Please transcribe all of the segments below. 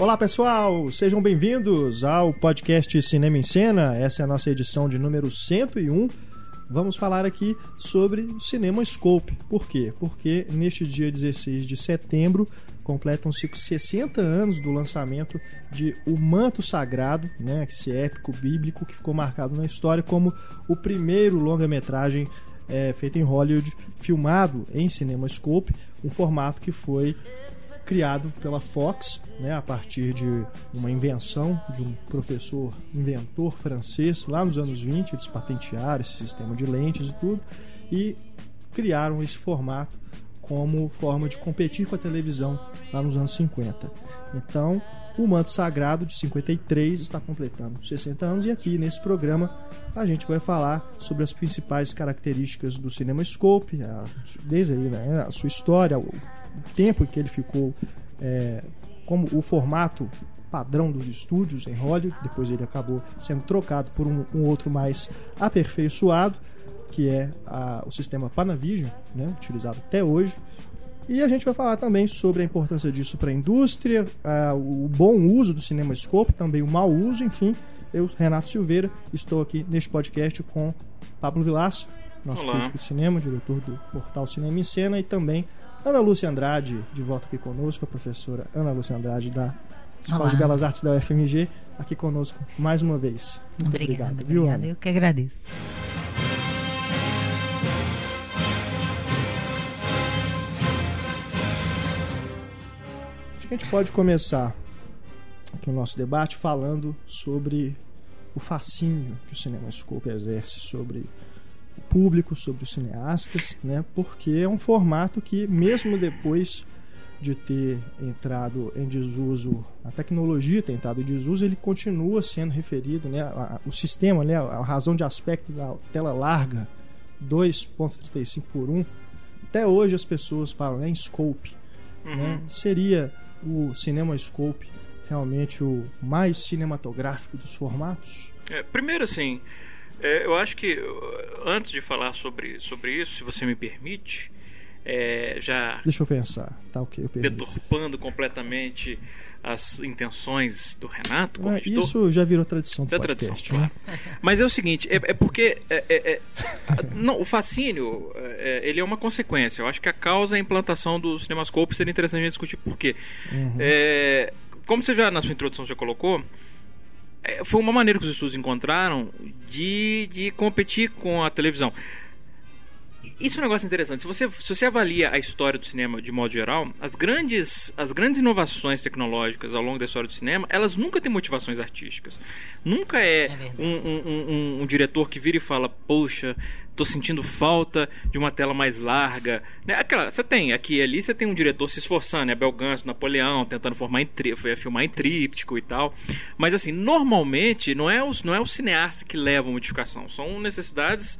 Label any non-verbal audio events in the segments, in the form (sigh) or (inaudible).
Olá pessoal, sejam bem-vindos ao podcast Cinema em Cena. Essa é a nossa edição de número 101. Vamos falar aqui sobre o Cinema Scope. Por quê? Porque neste dia 16 de setembro completam-se 60 anos do lançamento de O Manto Sagrado, né, esse épico bíblico que ficou marcado na história como o primeiro longa-metragem é, feito em Hollywood, filmado em CinemaScope, um formato que foi criado pela Fox, né, a partir de uma invenção de um professor inventor francês lá nos anos 20, eles patentearam esse sistema de lentes e tudo e criaram esse formato como forma de competir com a televisão lá nos anos 50. Então, o Manto Sagrado de 53 está completando 60 anos e aqui nesse programa a gente vai falar sobre as principais características do CinemaScope, a, desde aí, né, a sua história, o tempo em que ele ficou é, como o formato padrão dos estúdios em Hollywood, depois ele acabou sendo trocado por um, um outro mais aperfeiçoado, que é a, o sistema Panavision, né, utilizado até hoje. E a gente vai falar também sobre a importância disso para a indústria, a, o bom uso do CinemaScope, também o mau uso, enfim. Eu, Renato Silveira, estou aqui neste podcast com Pablo Vilaça, nosso Olá. crítico de cinema, diretor do portal Cinema em Cena, e também Ana Lúcia Andrade, de volta aqui conosco, a professora Ana Lúcia Andrade da Escola Olá. de Belas Artes da UFMG, aqui conosco mais uma vez. Muito Obrigada, obrigado, viu, obrigada. Ana? Eu que agradeço. Acho que a gente pode começar aqui o nosso debate falando sobre o fascínio que o CinemaScope exerce sobre público, sobre os cineastas, né? Porque é um formato que mesmo depois de ter entrado em desuso, a tecnologia ter entrado em desuso, ele continua sendo referido, né? a- a- o sistema, né? A razão de aspecto da tela larga, 2.35 por 1, até hoje as pessoas falam né, em scope, Uhum. né? Seria o CinemaScope realmente o mais cinematográfico dos formatos? É, primeiro, assim, é, eu acho que uh, antes de falar sobre, sobre isso, se você me permite, é, já Deixa eu pensar. Tá ok, eu deturpando completamente as intenções do Renato como É, editor. isso já virou tradição do é podcast, tradição, né? (laughs) Mas é o seguinte, é, é porque é, é, é, não, o fascínio é, ele é uma consequência. Eu acho que a causa é a implantação do cinemascope seria interessante a gente discutir por quê. Uhum. Como você já na sua introdução já colocou, foi uma maneira que os estudos encontraram de, de competir com a televisão. Isso é um negócio interessante. Se você, se você avalia a história do cinema de modo geral, as grandes, as grandes inovações tecnológicas ao longo da história do cinema, elas nunca têm motivações artísticas. Nunca é, É um, um- um- um- diretor que vira e fala, poxa, tô sentindo falta de uma tela mais larga. Né? Aquela, você tem aqui e ali, você tem um diretor se esforçando, né? Bel Ganso, Napoleão, tentando formar em tri, filmar em tríptico e tal. Mas assim, normalmente não é, os, não é o cineasta que leva a modificação, são necessidades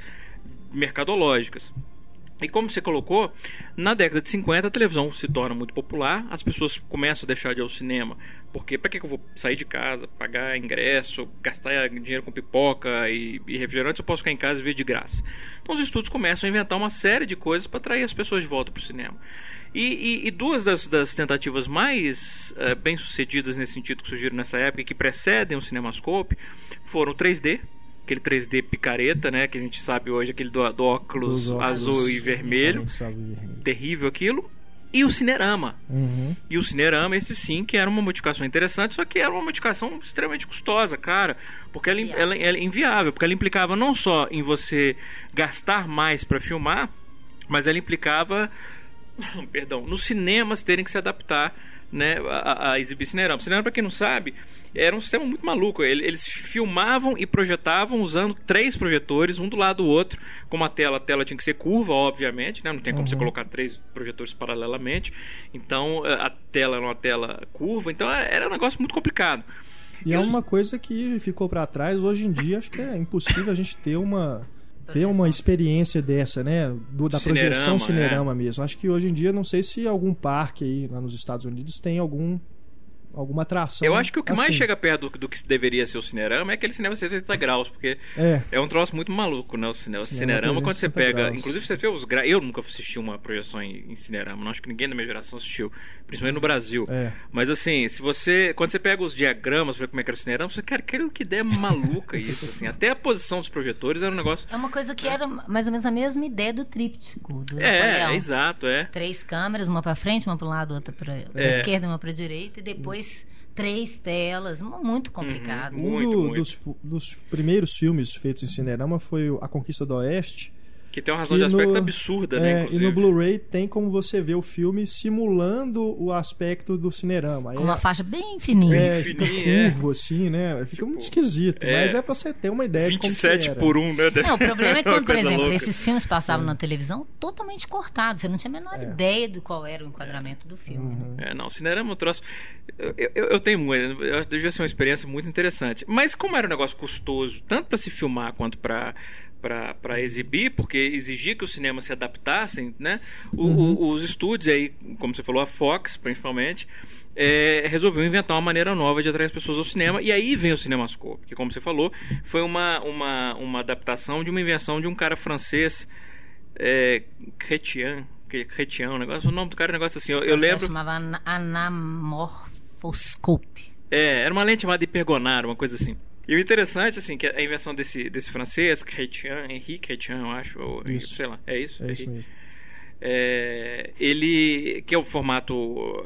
mercadológicas. E como você colocou, na década de 50 a televisão se torna muito popular, as pessoas começam a deixar de ir ao cinema, porque para que eu vou sair de casa, pagar ingresso, gastar dinheiro com pipoca e, refrigerante, eu posso ficar em casa e ver de graça. Então os estudos começam a inventar uma série de coisas para atrair as pessoas de volta para o cinema. E, e- e duas das, das tentativas mais eh, bem sucedidas nesse sentido que surgiram nessa época e que precedem o Cinemascope foram o 3D, aquele 3D picareta, né, que a gente sabe hoje, aquele do, do óculos, óculos azul e vermelho, terrível aquilo, e o Cinerama. Uhum. E o Cinerama, esse sim, que era uma modificação interessante, só que era uma modificação extremamente custosa, cara. Porque ela, ela, ela é inviável, porque ela implicava não só em você gastar mais para filmar, mas ela implicava, (coughs) perdão, nos cinemas terem que se adaptar né, a, a exibir Cinerama. Cinerama, para quem não sabe, era um sistema muito maluco. Ele- Eles filmavam e projetavam usando três projetores, um do lado do outro, como a tela, a tela tinha que ser curva, obviamente, né? não tem como você colocar três projetores paralelamente. Então eh, a tela era uma tela curva, então eh, era um negócio muito complicado. E é uma coisa que ficou para trás. Hoje em dia, acho que é impossível a gente ter uma ter uma experiência dessa, né? Do, da Cinerama, projeção é. cinerama mesmo. Acho que hoje em dia, não sei se algum parque aí lá nos Estados Unidos tem algum alguma atração. Eu acho que o que mais assim. chega perto do, do que deveria ser o Cinerama é aquele cinema 180 graus, porque É. é um troço muito maluco, né? O cinema, Cinema Cinerama, quando você 360 pega. graus. Inclusive, você vê os gra... Eu nunca assisti uma projeção em, em Cinerama, não acho que ninguém da minha geração assistiu, principalmente no Brasil. É. Mas assim, se você. Quando você pega os diagramas, ver como é que era o Cinerama, você, cara, aquilo que ideia maluca isso, assim. Até a posição dos projetores era um negócio. É uma coisa que era mais ou menos a mesma ideia do tríptico. Do É, é exato, é. Três câmeras, uma pra frente, uma pro lado, outra pra, pra É. esquerda, uma pra direita, e depois três telas. Muito complicado. Uhum. Um Muito, do- muito. Dos, dos primeiros filmes feitos em Cinerama foi A Conquista do Oeste. Que tem uma razão de aspecto no- absurda, é, né? e Inclusive. no Blu-ray tem como você ver o filme simulando o aspecto do Cinerama. Com uma é- faixa bem fininha. É, fica fininha, é. curvo assim, né? Fica muito esquisito. é. Mas é pra você ter uma ideia de como que 27 era. por 1, né? Não, o problema é (laughs) Uma quando, por coisa exemplo, louca. esses filmes passavam na televisão totalmente cortados. Você não tinha a menor É. ideia do qual era o enquadramento do filme. Uhum. É, não, Cinerama é um troço. Eu, eu, eu tenho muito. Eu devia ser uma experiência muito interessante. Mas como era um negócio custoso, tanto para se filmar quanto para para exibir, porque exigia que os cinemas se adaptassem, né? O- o- os estúdios aí, como você falou, a Fox principalmente, é, resolveu inventar uma maneira nova de atrair as pessoas ao cinema. E aí vem o Cinemascope, que como você falou, foi uma, uma, uma adaptação de uma invenção de um cara francês, é, Chrétien, que- Chrétien, um negócio, o nome do cara é um negócio assim. Eu, eu O lembro. chamava ana- anamorfoscope. É, era uma lente chamada hipergonar, uma coisa assim. E o interessante, assim, que a invenção desse, desse francês, Chrétien, Henri Chrétien, eu acho, ou, Isso. sei lá, é isso? É isso Henri? mesmo. É, ele, que é o formato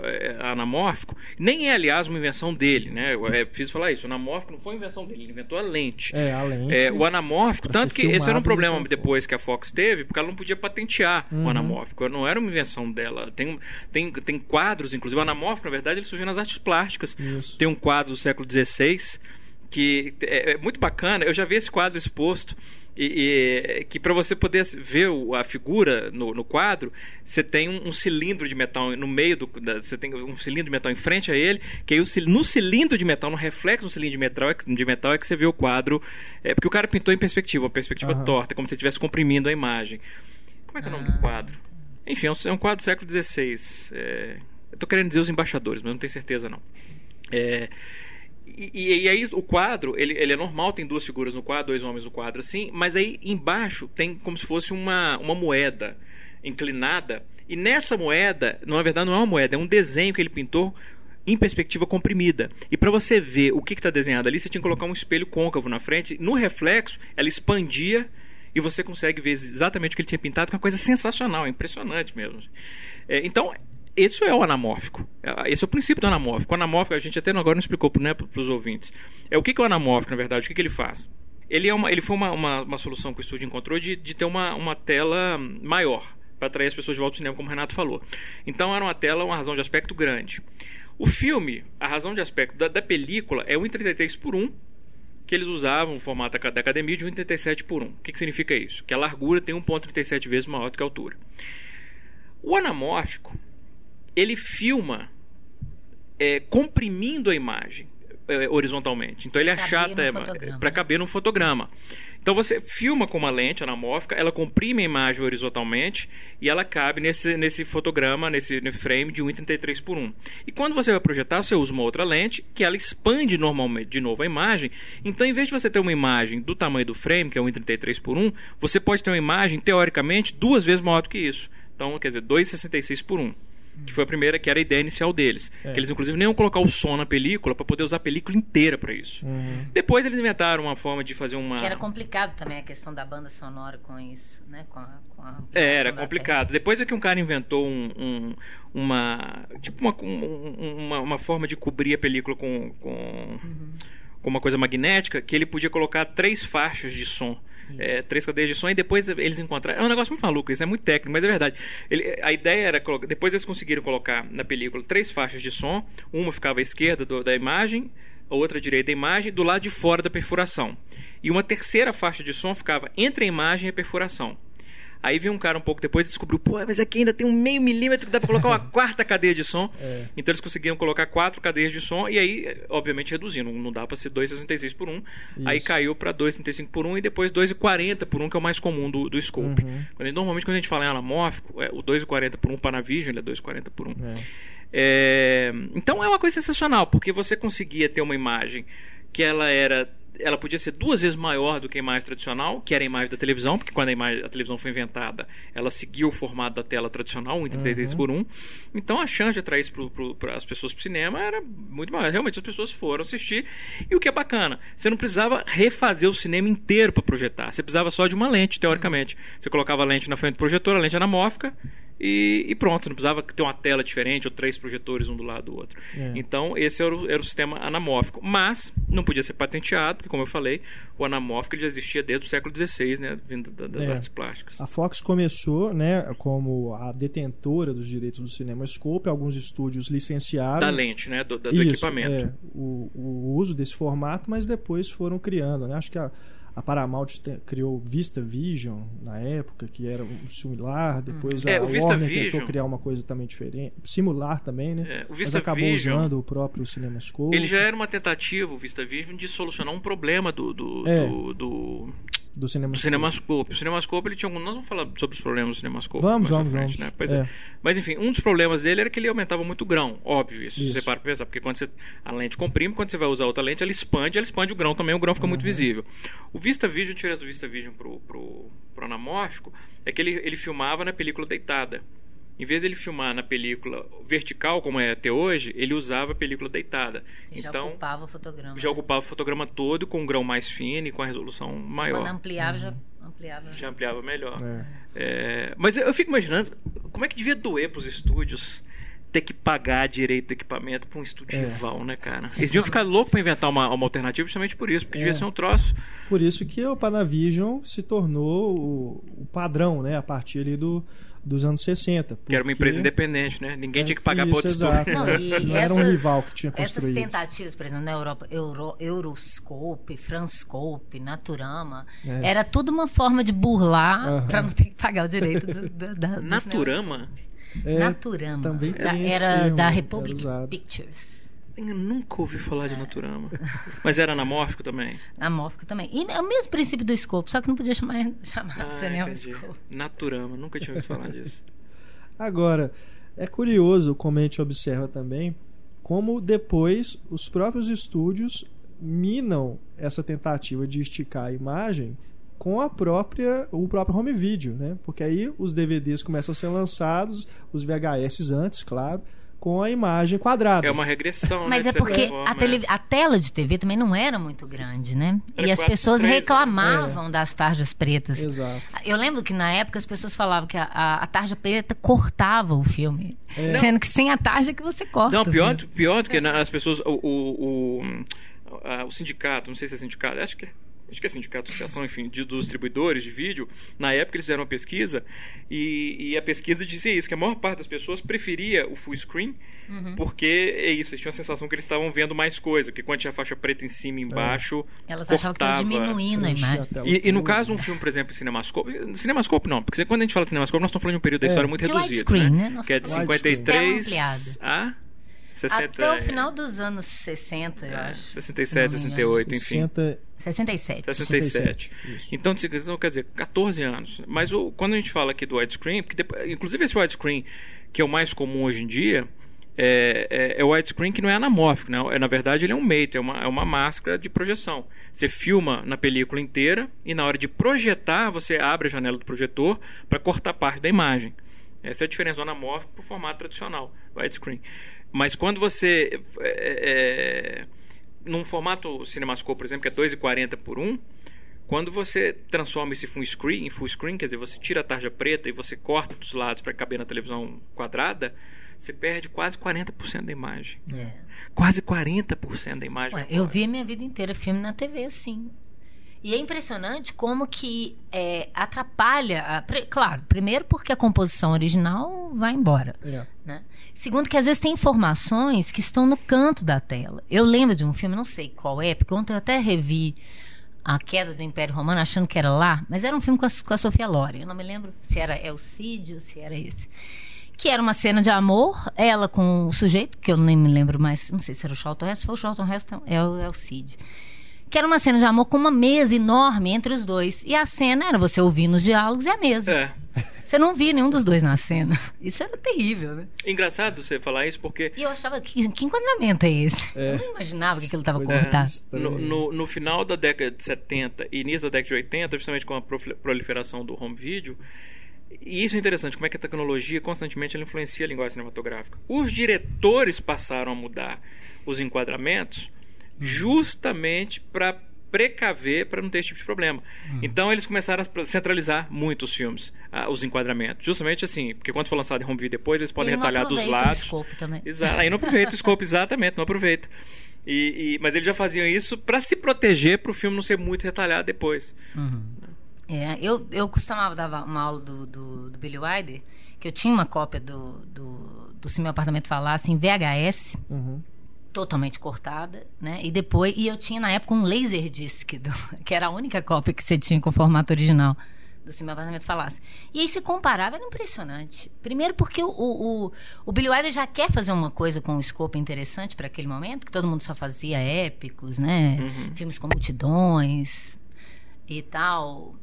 é, anamórfico, nem é, aliás, uma invenção dele, né? Eu é, preciso falar isso, o anamórfico não foi invenção dele, ele inventou a lente. É, a lente. É, o anamórfico, tanto que esse era um problema conforto. depois que a Fox teve, porque ela não podia patentear Uhum. o anamórfico. Não era uma invenção dela. Tem, tem, tem quadros, inclusive, o anamórfico, na verdade, ele surgiu nas artes plásticas. Isso. Tem um quadro do século XVI que é, é muito bacana. Eu já vi esse quadro exposto. E, e- que para você poder ver a figura no, no quadro, você tem um, um cilindro de metal no meio do. da- você tem um cilindro de metal em frente a ele, que aí o no cilindro de metal, no reflexo do cilindro de metal, é que- de metal é que você vê o quadro. É, porque o cara pintou em perspectiva, uma perspectiva Aham. torta, como se estivesse comprimindo a imagem. Como é que é o nome do quadro? Enfim, é um, é um quadro do século XVI. É, eu tô querendo dizer os embaixadores, mas não tenho certeza não. É, e, e- e aí o quadro, ele, ele é normal, tem duas figuras no quadro, dois homens no quadro assim, mas aí embaixo tem como se fosse uma, uma moeda inclinada, e nessa moeda, na verdade não é uma moeda, é um desenho que ele pintou em perspectiva comprimida. E para você ver o que está desenhado ali, você tinha que colocar um espelho côncavo na frente, no reflexo, ela expandia e você consegue ver exatamente o que ele tinha pintado, que é uma coisa sensacional, é impressionante mesmo. É, então, isso é o anamórfico. É, Esse é o princípio do anamórfico. O anamórfico, a gente até agora não explicou né, para os ouvintes. É, o que, que é o anamórfico, na verdade? O que, que ele faz? Ele, é uma, ele foi uma, uma, uma solução que o estúdio encontrou de, de ter uma, uma tela maior para atrair as pessoas de volta ao cinema, como o Renato falou. Então era uma tela, uma razão de aspecto grande. O filme, a razão de aspecto da, da película é 1,33 por 1, que eles usavam o formato da academia de 1,37 por 1. O que, que significa isso? Que a largura tem 1,37 vezes maior do que a altura. O anamórfico, ele filma é, comprimindo a imagem é, horizontalmente. Então ele achata fotograma, para né? caber num fotograma. Então você filma com uma lente anamórfica, ela comprime a imagem horizontalmente e ela cabe nesse, nesse fotograma, nesse, nesse frame de 1,33 por 1. E quando você vai projetar, você usa uma outra lente que ela expande normalmente de novo a imagem. Então, em vez de você ter uma imagem do tamanho do frame, que é 1,33 por 1, você pode ter uma imagem, teoricamente, duas vezes maior do que isso. Então, quer dizer, 2,66 por 1. Que foi a primeira, que era a ideia inicial deles. É. Que eles, inclusive, nem iam colocar o som na película para poder usar a película inteira para isso. Uhum. Depois eles inventaram uma forma de fazer uma. Que era complicado também a questão da banda sonora com isso, né? Com a, com a É, era complicado. Depois é que um cara inventou um, um- uma. Tipo uma, um- uma, uma forma de cobrir a película com, com, com uma coisa magnética que ele podia colocar três faixas de som. É, três cadeias de som e depois eles encontraram. É um negócio muito maluco, isso é muito técnico, mas é verdade. Ele- a ideia era. Depois eles conseguiram colocar na película três faixas de som. Uma ficava à esquerda do- da imagem, a outra à direita da imagem, do lado de fora da perfuração. E uma terceira faixa de som ficava entre a imagem e a perfuração. Aí veio um cara um pouco depois e descobriu, pô, mas aqui ainda tem um meio milímetro que dá pra colocar uma (laughs) quarta cadeia de som. É. Então eles conseguiram colocar quatro cadeias de som e aí, obviamente, reduzindo. Não dá pra ser 2,66 por 1. Aí Isso. caiu pra 2,35 por 1 e depois 2,40 por 1, que é o mais comum do, do scope. Uhum. Quando, normalmente, quando a gente fala em anamórfico, é, o 2,40 por 1 Panavision, ele é 2,40 por 1. É. É, Então é uma coisa sensacional, porque você conseguia ter uma imagem que ela era. Ela podia ser duas vezes maior do que a imagem tradicional, que era a imagem da televisão, porque quando a, imagem, a televisão foi inventada, ela seguiu o formato da tela tradicional, 1 em 33 por 1. Então a chance de atrair isso para as pessoas para o cinema era muito maior. Realmente as pessoas foram assistir. E o que é bacana, você não precisava refazer o cinema inteiro para projetar. Você precisava só de uma lente, teoricamente. Você colocava a lente na frente do projetor, a lente anamórfica, e, e pronto, não precisava ter uma tela diferente ou três projetores um do lado do outro. É. Então, esse era o, era o sistema anamórfico. Mas não podia ser patenteado, porque, como eu falei, o anamórfico já existia desde o século XVI, né, vindo da- das É. artes plásticas. A Fox começou, né, como a detentora dos direitos do CinemaScope, alguns estúdios licenciaram Da lente, né, do, da- do Isso, equipamento. é, o, o uso desse formato, mas depois foram criando, né? Acho que a, a Paramount te- criou Vista Vision na época, que era um similar, depois É, a Vista Warner Vision- tentou criar uma coisa também diferente, similar também, né? É, o mas Vista acabou Vision- usando o próprio CinemaScope. Ele já era uma tentativa, o VistaVision, de solucionar um problema do, do, É. do, do, do do CinemaScope. O Cinemascope ele tinha algum. Nós vamos falar sobre os problemas do Cinemascope. Vamos, vamos, frente, vamos. Né? Pois É. é. Mas enfim, um dos problemas dele era que ele aumentava muito o grão. Óbvio isso. Isso. Se você para pra pensar. Porque quando você, a lente comprime, quando você vai usar outra lente, ela expande, ela expande o grão também, o grão fica muito visível. O VistaVision, a diferença do VistaVision pro, pro, pro anamórfico, é que ele, ele filmava na película deitada. Em vez dele filmar na película vertical, como é até hoje, ele usava a película deitada. Já então, ocupava o fotograma. já ocupava o fotograma todo com um grão mais fino e com a resolução maior. Quando ampliava, já ampliava. Já ampliava melhor. É. É, mas eu, eu fico imaginando como é que devia doer pros estúdios ter que pagar direito do equipamento pra um estúdio É. rival, né, cara? Eles deviam ficar loucos pra inventar uma, uma alternativa justamente por isso, porque devia É. ser um troço. Por isso que o Panavision se tornou o, o padrão, né? A partir ali do, dos anos 60. Que era uma porque- empresa independente, né? Ninguém É, tinha que pagar pra isso, outro exato. Não, e Não era um essas- rival que tinha Essas construído. tentativas, por exemplo, na Europa, Euro, Euroscope, Franscope, Naturama, É. era tudo uma forma de burlar para não ter que pagar o direito do, do, da, do Naturama? É, Naturama. também Da- era termo, da Republic. Pictures. Eu nunca ouvi falar de Naturama. Mas era anamórfico também? Amórfico também. E é o mesmo princípio do scope, só que não podia chamar, (laughs) chamar Ah, entendi. scope. Naturama, nunca tinha ouvido falar disso. Agora, é curioso como a gente observa também como depois os próprios estúdios minam essa tentativa de esticar a imagem com a própria o próprio home video, né? Porque aí os DVDs começam a ser lançados, os VHS antes, claro, com a imagem quadrada. É uma regressão, Mas né? é de certa porque a, tele- a tela de TV também não era muito grande, né? Era e as 4 pessoas 3, né? reclamavam das tarjas pretas. Exato. Eu lembro que na época as pessoas falavam que a, a, a tarja preta cortava o filme. É. Sendo que sem a tarja que você corta. Não, pior, né? pior do que as pessoas. O, o, o, a- o sindicato, não sei se é sindicato, acho que é. Acho que é sindicato, associação, enfim, de, dos distribuidores de vídeo. Na época eles fizeram uma pesquisa e, e a pesquisa dizia isso: que a maior parte das pessoas preferia o full screen, Uhum. porque é isso, eles tinham a sensação que eles estavam vendo mais coisa, que quando tinha faixa preta em cima e embaixo. Elas achavam que ia cortava. diminuindo a imagem. a E, e no caso, um filme, por exemplo, em Cinemascope. Cinemascope não, porque quando a gente fala de Cinemascope, nós estamos falando de um período da É. história muito De reduzido. widescreen, né? né? Que é de falamos widescreen. 53 Tela ampliada. a 60, Até o final dos anos 60, eu é, acho. 67, Se não me 68, enfim. 60, 67. 67. Isso. Então, se- então, quer dizer, 14 anos. Mas o- quando a gente fala aqui do widescreen, porque depois- inclusive esse widescreen, que é o mais comum hoje em dia, é, é, é o widescreen que não é anamórfico, né? É, na verdade ele é um mate, é uma, é uma máscara de projeção. Você filma na película inteira e na hora de projetar, você abre a janela do projetor para cortar parte da imagem. Essa é a diferença do anamórfico para o formato tradicional, widescreen. Mas quando você... é, é, num formato Cinemascope, por exemplo, que é 2,40 por 1, quando você transforma esse full screen em full screen, quer dizer, você tira a tarja preta e você corta dos lados para caber na televisão quadrada, você perde quase 40% da imagem. É. Quase 40% da imagem. Ué, eu vi a minha vida inteira filme na TV, assim. E é impressionante como que é, atrapalha. a- claro, primeiro porque a composição original vai embora. é. né? Segundo, que às vezes tem informações que estão no canto da tela. Eu lembro de um filme, não sei qual é, porque ontem eu até revi A Queda do Império Romano, achando que era lá, mas era um filme com a, com a Sofia Loren. Eu não me lembro se era Elcídio, se era esse. Que era uma cena de amor, ela com o sujeito, que eu nem me lembro mais, não sei se era o Charlton Heston, se for o Charlton Heston, é o Elcídio. Que era uma cena de amor com uma mesa enorme entre os dois. E a cena era você ouvindo os diálogos e a mesa. É. Você não via nenhum dos dois na cena. Isso era terrível, né? Engraçado você falar isso porque E eu achava que, que enquadramento é esse? Eu não imaginava que aquilo estava é. cortado. Estranho. no, no, no final da década de 70 e início da década de 80, justamente com a proliferação do home video, e isso é interessante, como é que a tecnologia constantemente ela influencia a linguagem cinematográfica. Os diretores passaram a mudar os enquadramentos justamente para precaver para não ter esse tipo de problema. Então eles começaram a centralizar muito os filmes, ah, os enquadramentos. Justamente assim, porque quando for lançado em home video depois, eles podem Ele retalhar dos aproveita o lados. scope também. Exato. Aí não aproveita o scope, exatamente, não aproveita. E, e- mas eles já faziam isso para se proteger para o filme não ser muito retalhado depois. É, eu, eu costumava dar uma aula do, do, do Billy Wilder, que eu tinha uma cópia do, do, do Se Meu Apartamento Falasse em VHS, Uhum. Totalmente cortada, né? E depois, e eu tinha na época um Laserdisc, do, (laughs) que era a única cópia que você tinha com o formato original do Se Meu Apartamento Falasse. E aí se comparava, era impressionante. Primeiro porque o, o, o, Billy Wilder já quer fazer uma coisa com um escopo interessante para aquele momento, que todo mundo só fazia épicos, né? Filmes com multidões e tal.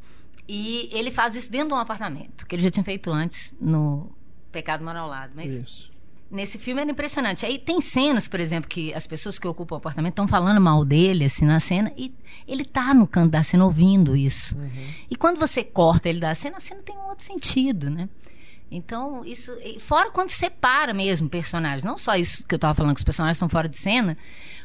E ele faz isso dentro de um apartamento, que ele já tinha feito antes no Pecado Mal ao Lado. Mas Isso. Nesse filme era impressionante. Aí tem cenas, por exemplo, que as pessoas que ocupam o apartamento estão falando mal dele, assim, na cena, e ele tá no canto da cena ouvindo isso. E quando você corta ele da cena, a cena tem um outro sentido, né? Então, isso. Fora quando separa mesmo personagens. Não só isso que eu estava falando, que os personagens estão fora de cena.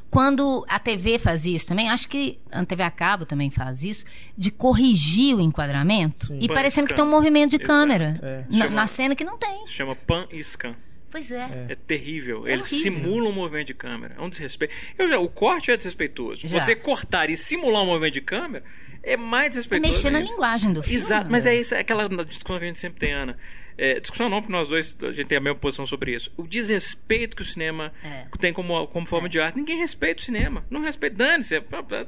Quando a TV faz isso também, acho que a TV a cabo também faz isso, de corrigir o enquadramento Sim. e Pan parecendo que scan. tem um movimento de Exato. câmera É. na, Chama- na cena que não tem. Se chama pan e scan. Pois é. É terrível. É Eles horrível. simulam um movimento de câmera. É um desrespeito. Eu já, o corte é desrespeitoso. Já. Você cortar e simular um movimento de câmera é mais É desrespeitoso. mexer na linguagem do filme. Exato, mas é isso, é aquela discussão que a gente sempre tem, Ana. É, discussão não, porque nós dois a gente tem a mesma posição sobre isso. O desrespeito que o cinema É. tem como, como forma de arte. Ninguém respeita o cinema. Não respeita. Dane-se.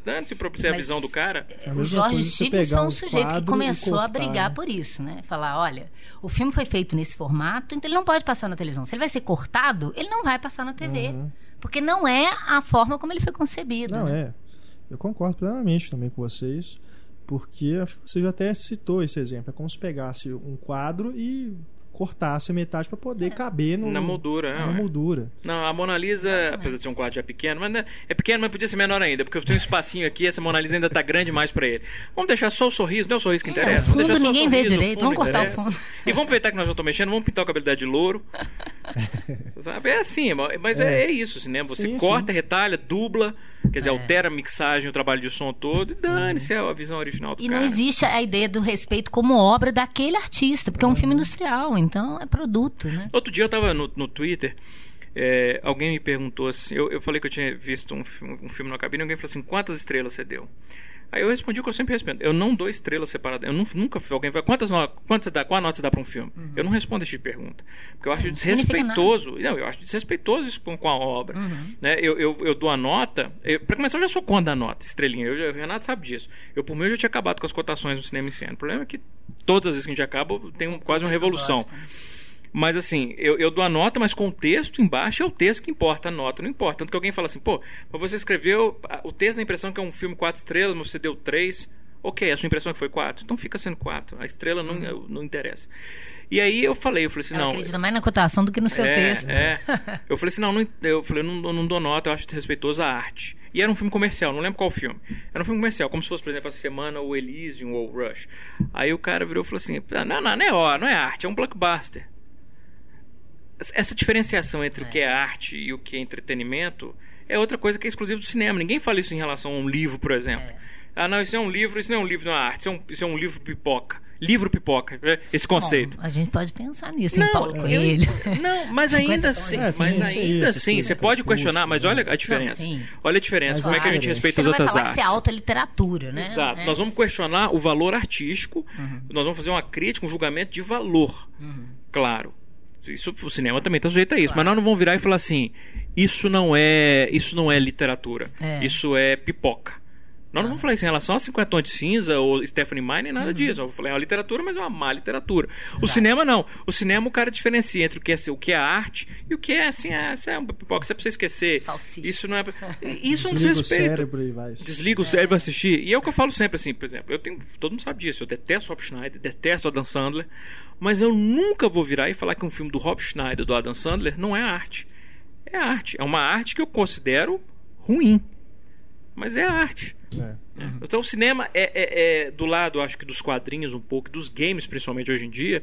Dane-se pra ser a visão do cara. É o Jorge você Stevens foi um sujeito que começou a brigar né? por isso, né? Falar, olha, o filme foi feito nesse formato, então ele não pode passar na televisão. Se ele vai ser cortado, ele não vai passar na TV. Porque não é a forma como ele foi concebido. Não, né? é. Eu concordo plenamente também com vocês, porque acho que você já até citou esse exemplo. É como se pegasse um quadro e cortasse a metade para poder caber no, Na moldura, na é. moldura. Não, a Mona Lisa, apesar de ser um quadro já pequeno, mas né, é pequeno, mas podia ser menor ainda, porque eu tenho um espacinho aqui, essa Mona Lisa ainda tá grande demais pra ele. Vamos deixar só o sorriso, não é o sorriso que É, interessa. o vamos deixar fundo só o ninguém vê sorriso, direito, vamos cortar o interessa. fundo. E vamos aproveitar que nós já estamos mexendo, vamos pintar o cabelo dela de louro. (laughs) Sabe? É assim, mas é, é isso, o cinema. Você Sim, corta, sim. retalha, dubla, quer dizer, É. altera a mixagem, o trabalho de som todo, e dane-se a visão original do E cara. não existe a ideia do respeito como obra daquele artista, porque é um filme industrial, então é produto, né? Outro dia eu tava no, no Twitter, é, alguém me perguntou assim, eu, eu falei que eu tinha visto um, um filme na cabine, e alguém falou assim, quantas estrelas você deu? Aí eu respondi o que eu sempre respondo, eu não dou estrelas separadas, eu nu- nunca, alguém fala, quantas no, quantas você dá, qual a nota você dá pra um filme? Eu não respondo esse tipo de pergunta, porque eu acho Uhum. É, não desrespeitoso, não, eu acho desrespeitoso isso com, com a obra, Uhum. né? Eu, eu, eu dou a nota, pra começar eu já sou contra a nota, estrelinha, eu, o Renato sabe disso, eu por mim eu já tinha acabado com as cotações no cinema em cena, o problema é que todas as vezes que a gente acaba tem um- quase uma revolução. Gosta. Mas assim, eu, eu dou a nota, mas com o texto embaixo é o texto que importa, a nota não importa. Tanto que alguém fala assim, pô, mas você escreveu. O texto dá a impressão que é um filme quatro estrelas, mas você deu três. Ok, a sua impressão é que foi quatro. Então fica sendo quatro. A estrela não, não interessa. E aí eu falei, eu falei assim, Ela não. acredita mais na cotação do que no seu é, texto. é. (laughs) Eu falei assim, não, não eu falei, eu não, não dou nota, eu acho desrespeitoso a arte. E era um filme comercial, não lembro qual filme. Era um filme comercial, como se fosse, por exemplo, essa semana o Elysium ou o Rush. Aí o cara virou e falou assim: "Ah, não, não, não é ó, não é arte, é um blockbuster. Essa diferenciação entre o que é arte e o que é entretenimento é outra coisa que é exclusiva do cinema. Ninguém fala isso em relação a um livro, por exemplo. É. Ah, não, isso não é um livro, isso não é um livro, não é arte, isso é um, isso é um livro pipoca. Livro pipoca, né? esse conceito. Bom, a gente pode pensar nisso em Não, Paulo eu- Coelho. (laughs) Não, mas 50 ainda assim, É, mas ainda assim, você que pode questionar, mas né? olha a diferença. sim. Olha a diferença, Mas como é que a gente respeita as não outras falar que artes. isso é alta literatura, né? Exato. É. Nós vamos questionar o valor artístico, nós vamos fazer uma crítica, um julgamento de valor. Claro. Isso, o cinema também está sujeito a isso, mas nós não vamos virar e falar assim: isso não é, isso não é literatura, É. isso é pipoca. Nós não vamos falar isso em relação a 50 Tons de Cinza ou Stephanie Meyer, nem nada disso. Eu vou falar é uma literatura, mas é uma má literatura. O cinema não. O cinema o cara diferencia entre o que é, o que é arte e o que é assim, é, isso é um pipoca, isso é pra você esquecer. Salsicha. Isso não é. (laughs) Isso é um Desliga o desrespeito. cérebro e vai. Desliga o cérebro pra assistir. E é o que eu falo sempre, assim, por exemplo, eu tenho. Todo mundo sabe disso. Eu detesto o Rob Schneider, detesto o Adam Sandler. Mas eu nunca vou virar e falar que um filme do Rob Schneider, do Adam Sandler, não é arte. É arte. É uma arte que eu considero ruim. Mas é arte. É. Então o cinema é, é- é, do lado, acho que dos quadrinhos um pouco, dos games principalmente hoje em dia,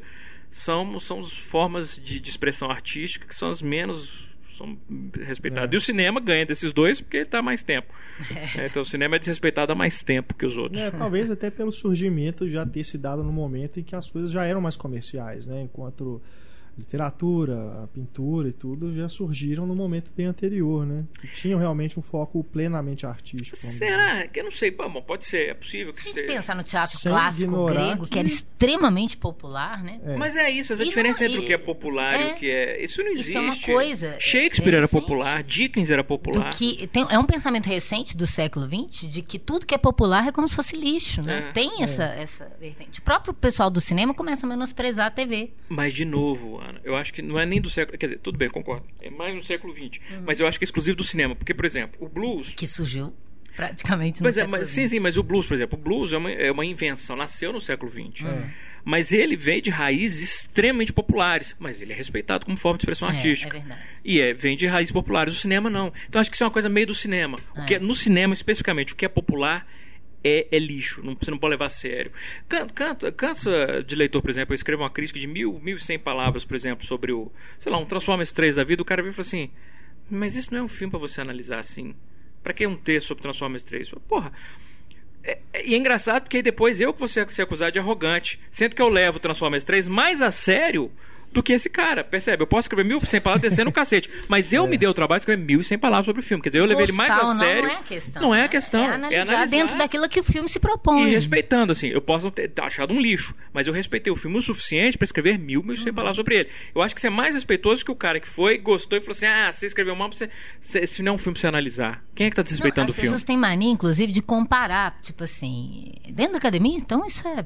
são, são as formas de, de expressão artística que são as menos são respeitadas. E o cinema ganha desses dois porque ele está há mais tempo. É, então o cinema é desrespeitado há mais tempo que os outros. É, talvez até pelo surgimento já ter se dado no momento em que as coisas já eram mais comerciais, né? Enquanto literatura, a pintura e tudo já surgiram no momento bem anterior, né? E tinham realmente um foco plenamente artístico. vamos dizer. Será? Que eu não sei. Bom, pode ser, é possível que Se a gente seja. pensar no teatro Sem clássico grego, que... que- era extremamente popular, né? É. Mas é isso, essa E diferença não- entre o que é popular e é. o que é. Isso não existe. Isso é uma coisa, Shakespeare é era popular, Dickens era Do popular. que tem, é um pensamento recente do século XX de que tudo que é popular é como se fosse lixo, né? É. Tem essa, essa vertente. O próprio pessoal do cinema começa a menosprezar a TV. Mas, de novo, Eu acho que não é nem do século. Quer dizer, tudo bem, concordo. É mais no século XX. Uhum. Mas eu acho que é exclusivo do cinema. Porque, por exemplo, o blues. que surgiu praticamente no Pois é, século mas, sim, XX. sim, mas o blues, por exemplo, o blues é uma, é uma invenção, nasceu no século XX. Uhum. Mas ele vem de raízes extremamente populares. Mas ele é respeitado como forma de expressão É, artística. é verdade. E é, vem de raízes populares. O cinema não. Então acho que isso é uma coisa meio do cinema. O que é, no cinema, especificamente, o que é popular é, é lixo. Não, você não pode levar a sério. Can- Cansa, de leitor, por exemplo, eu escrevo uma crítica de mil, mil e cem palavras, por exemplo, sobre o, sei lá, um Transformers 3 da vida, o cara vem e fala assim, mas isso não é um filme pra você analisar assim. Pra que um texto sobre Transformers 3? Eu, Porra, é- é- e é engraçado porque depois eu que vou ser, ser acusado de arrogante. Sendo que eu levo Transformers 3 mais a sério do que esse cara. Percebe? Eu posso escrever mil e cem palavras descendo o cacete. Mas eu me dei o trabalho de escrever mil e cem palavras sobre o filme. Quer dizer, eu levei ele mais Gostar a não, sério. Não é a questão. Não é a né? questão. É analisar, analisar dentro daquilo que o filme se propõe. E respeitando, assim, eu posso ter achado um lixo, mas eu respeitei o filme o suficiente pra escrever mil, mil e Uhum. cem palavras sobre ele. Eu acho que você é mais respeitoso que o cara que foi, gostou e falou assim: ah, você escreveu mal, você, você, esse não é um filme pra você analisar. Quem é que tá desrespeitando Não, o as filme? pessoas têm mania, inclusive, de comparar. Tipo assim, dentro da academia, então isso é.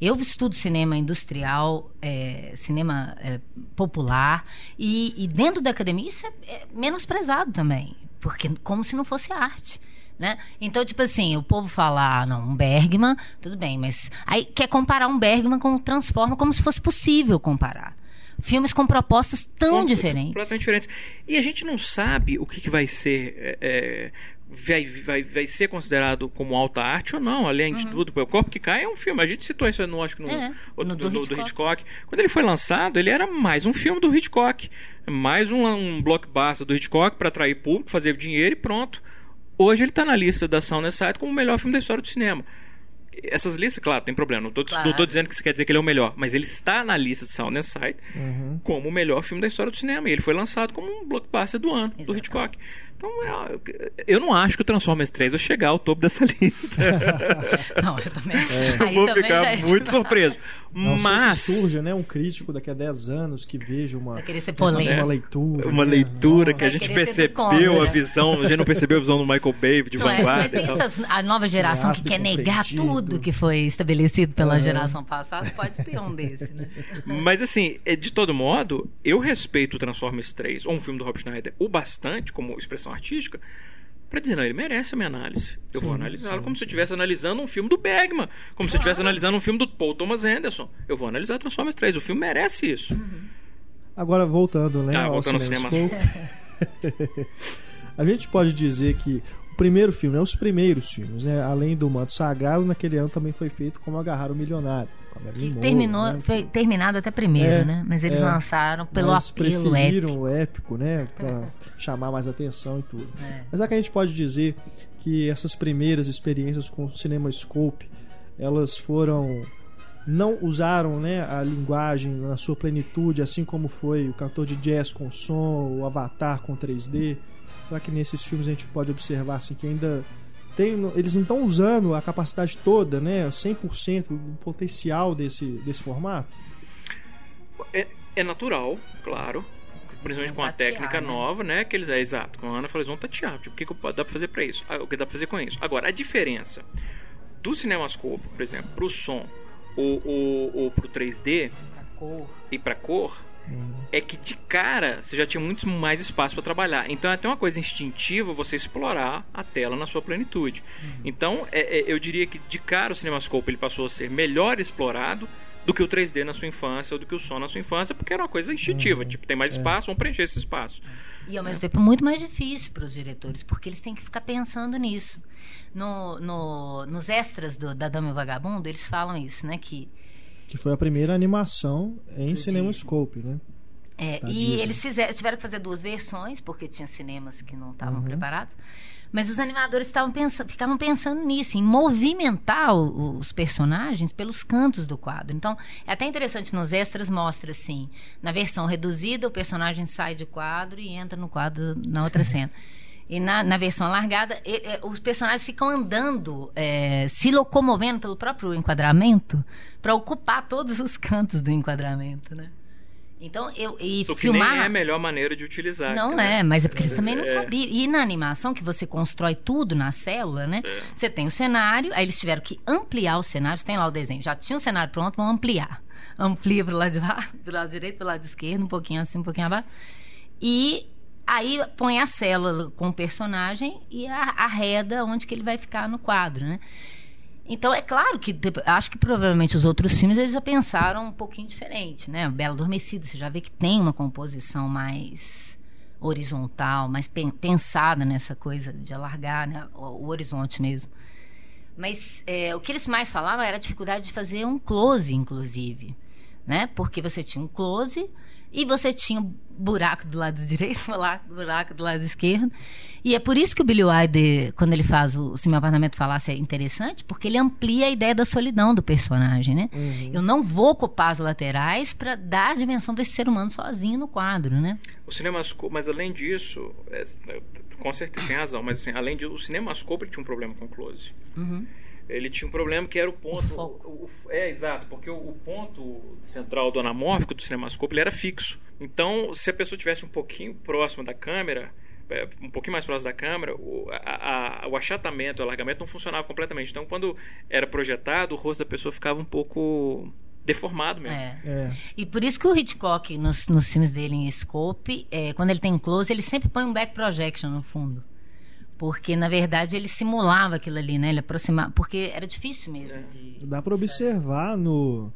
Eu estudo cinema industrial, é, cinema é, popular, e, e dentro da academia isso é, é menosprezado também, porque como se não fosse arte. Né? Então, tipo assim, o povo fala, ah, não, um Bergman, tudo bem, mas aí quer comparar um Bergman com o Transforma como se fosse possível comparar. Filmes com propostas tão Com- diferentes. Completamente diferentes. E a gente não sabe o que, que vai ser. é, é, vai, vai, vai ser considerado como alta arte ou não, além de tudo. O Corpo que Cai é um filme. A gente citou isso, no, acho que no, Uhum. É, no do do, do Hitchcock. Hitchcock. Quando ele foi lançado, ele era mais um filme do Hitchcock. Mais um, um blockbuster do Hitchcock para atrair público, fazer dinheiro e pronto. Hoje ele está na lista da Sound Site como o melhor filme da história do cinema. Essas listas, claro, tem problema. Não tô, Claro. dizendo que isso quer dizer que ele é o melhor, mas ele está na lista de Sound and Sight Uhum. como o melhor filme da história do cinema. E ele foi lançado como um blockbuster do ano, do Exatamente. Hitchcock. Então, é, eu não acho que o Transformers 3 vai chegar ao topo dessa (laughs) lista. Não, eu também. eu aí vou também ficar é muito (laughs) surpreso. Não Mas. que surja, né, um crítico daqui a 10 anos que veja uma, faça polêmico. uma leitura. Uma né? leitura que a gente percebeu a né? visão, a gente não percebeu a visão do Michael Bay de Não, é, mas vanguarda. tem e tal. essas, a nova geração que quer negar tudo que foi estabelecido pela É. geração passada, pode ter um desse, né? (laughs) Mas assim, é, de todo modo, eu respeito o Transformers 3, ou um filme do Rob Schneider, o bastante como expressão artística, pra dizer, não, ele merece a minha análise. Eu vou Sim, analisá-lo sim, como se eu sim. estivesse analisando um filme do Bergman, como se eu estivesse analisando um filme do Paul Thomas Anderson. Eu vou analisar Transformers 3, o filme merece isso. Agora, voltando né, Ah, ao voltando ao cinema cinema. (laughs) A gente pode dizer que o primeiro filme, né, os primeiros filmes, né, além do Manto Sagrado, naquele ano também foi feito como Agarrar o Milionário. Monroe, Terminou, né, foi terminado até primeiro, É, né? Mas eles é. lançaram pelo apelo épico. o épico, né, pra chamar mais atenção e tudo. É. Mas é que a gente pode dizer que essas primeiras experiências com o Cinema Scope, elas foram não usaram né, a linguagem na sua plenitude, assim como foi o cantor de jazz com som, o Avatar com 3D. Será que nesses filmes a gente pode observar assim, que ainda tem, eles não estão usando a capacidade toda, né, 100% do potencial desse, desse formato? É, é natural, claro. principalmente com a tatear, técnica né? nova, né? Que eles é exato. Com a Ana falou, eles vão tatear. Tipo, o que, que dá pra fazer pra isso? Ah, O que dá pra fazer com isso? Agora, a diferença do cinemascope, por exemplo, pro som ou, ou, ou pro 3D Pra cor. e pra cor, é que de cara você já tinha muito mais espaço para trabalhar. Então é até uma coisa instintiva você explorar a tela na sua plenitude. Então é- é- eu diria que de cara o CinemaScope ele passou a ser melhor explorado do que o 3D na sua infância ou do que o som na sua infância, porque era uma coisa instintiva. Tipo, tem mais espaço, vamos preencher esse espaço. E ao mesmo tempo muito mais difícil para os diretores, porque eles têm que ficar pensando nisso. No, no- nos extras do- da Dama e o Vagabundo, eles falam isso, né? Que Que foi a primeira animação em CinemaScope, né? É, Da e Disney. eles fizeram, tiveram que fazer duas versões, porque tinha cinemas que não estavam Uhum. preparados. Mas os animadores estavam pensando, ficavam pensando nisso, em movimentar o- os personagens pelos cantos do quadro. Então, é até interessante, nos extras mostra assim, na versão reduzida, o personagem sai de quadro e entra no quadro na outra (laughs) cena. E na, na versão alargada, e- os personagens ficam andando, é, se locomovendo pelo próprio enquadramento, para ocupar todos os cantos do enquadramento, né? Então, eu e O que filmar nem é a melhor maneira de utilizar. não né? é, mas é porque eles também não É. sabiam. E na animação, que você constrói tudo na célula, né? É. Você tem o cenário, aí eles tiveram que ampliar o cenário. Você tem lá o desenho. Já tinha o cenário pronto, vão ampliar. Amplia pro lado de lá, (laughs) do lado direito, pro lado esquerdo, um pouquinho assim, um pouquinho abaixo. E aí põe a célula com o personagem e a- arreda onde que ele vai ficar no quadro, né? Então, é claro que acho que provavelmente os outros filmes eles já pensaram um pouquinho diferente, né? O Belo Adormecido, você já vê que tem uma composição mais horizontal, mais pen- pensada nessa coisa de alargar né? o, o horizonte mesmo. Mas é, o que eles mais falavam era a dificuldade de fazer um close, inclusive. Né? Porque você tinha um close e você tinha um buraco do lado (laughs) direito, buraco, buraco do lado esquerdo. E é por isso que o Billy Wilder, quando ele faz o Se Meu Apartamento Falasse, é interessante, porque ele amplia a ideia da solidão do personagem, né? Eu não vou ocupar as laterais para dar a dimensão desse ser humano sozinho no quadro, né? O cinemascope, mas além disso, é, com certeza tem razão, mas assim, além disso, o cinemascope ele tinha um problema com o close. Ele tinha um problema que era o ponto. O o- o- é, exato, porque o, o ponto central do anamórfico do cinemascope ele era fixo. Então, se a pessoa tivesse um pouquinho próxima da câmera, é, um pouquinho mais próximo da câmera, o, a- a- o achatamento, o alargamento não funcionava completamente. Então, quando era projetado, o rosto da pessoa ficava um pouco deformado mesmo. É. É. E por isso que o Hitchcock, nos, nos filmes dele em scope, é, quando ele tem close, ele sempre põe um back projection no fundo. Porque, na verdade, ele simulava aquilo ali, né? Ele aproximava. Porque era difícil mesmo de. Dá pra observar no,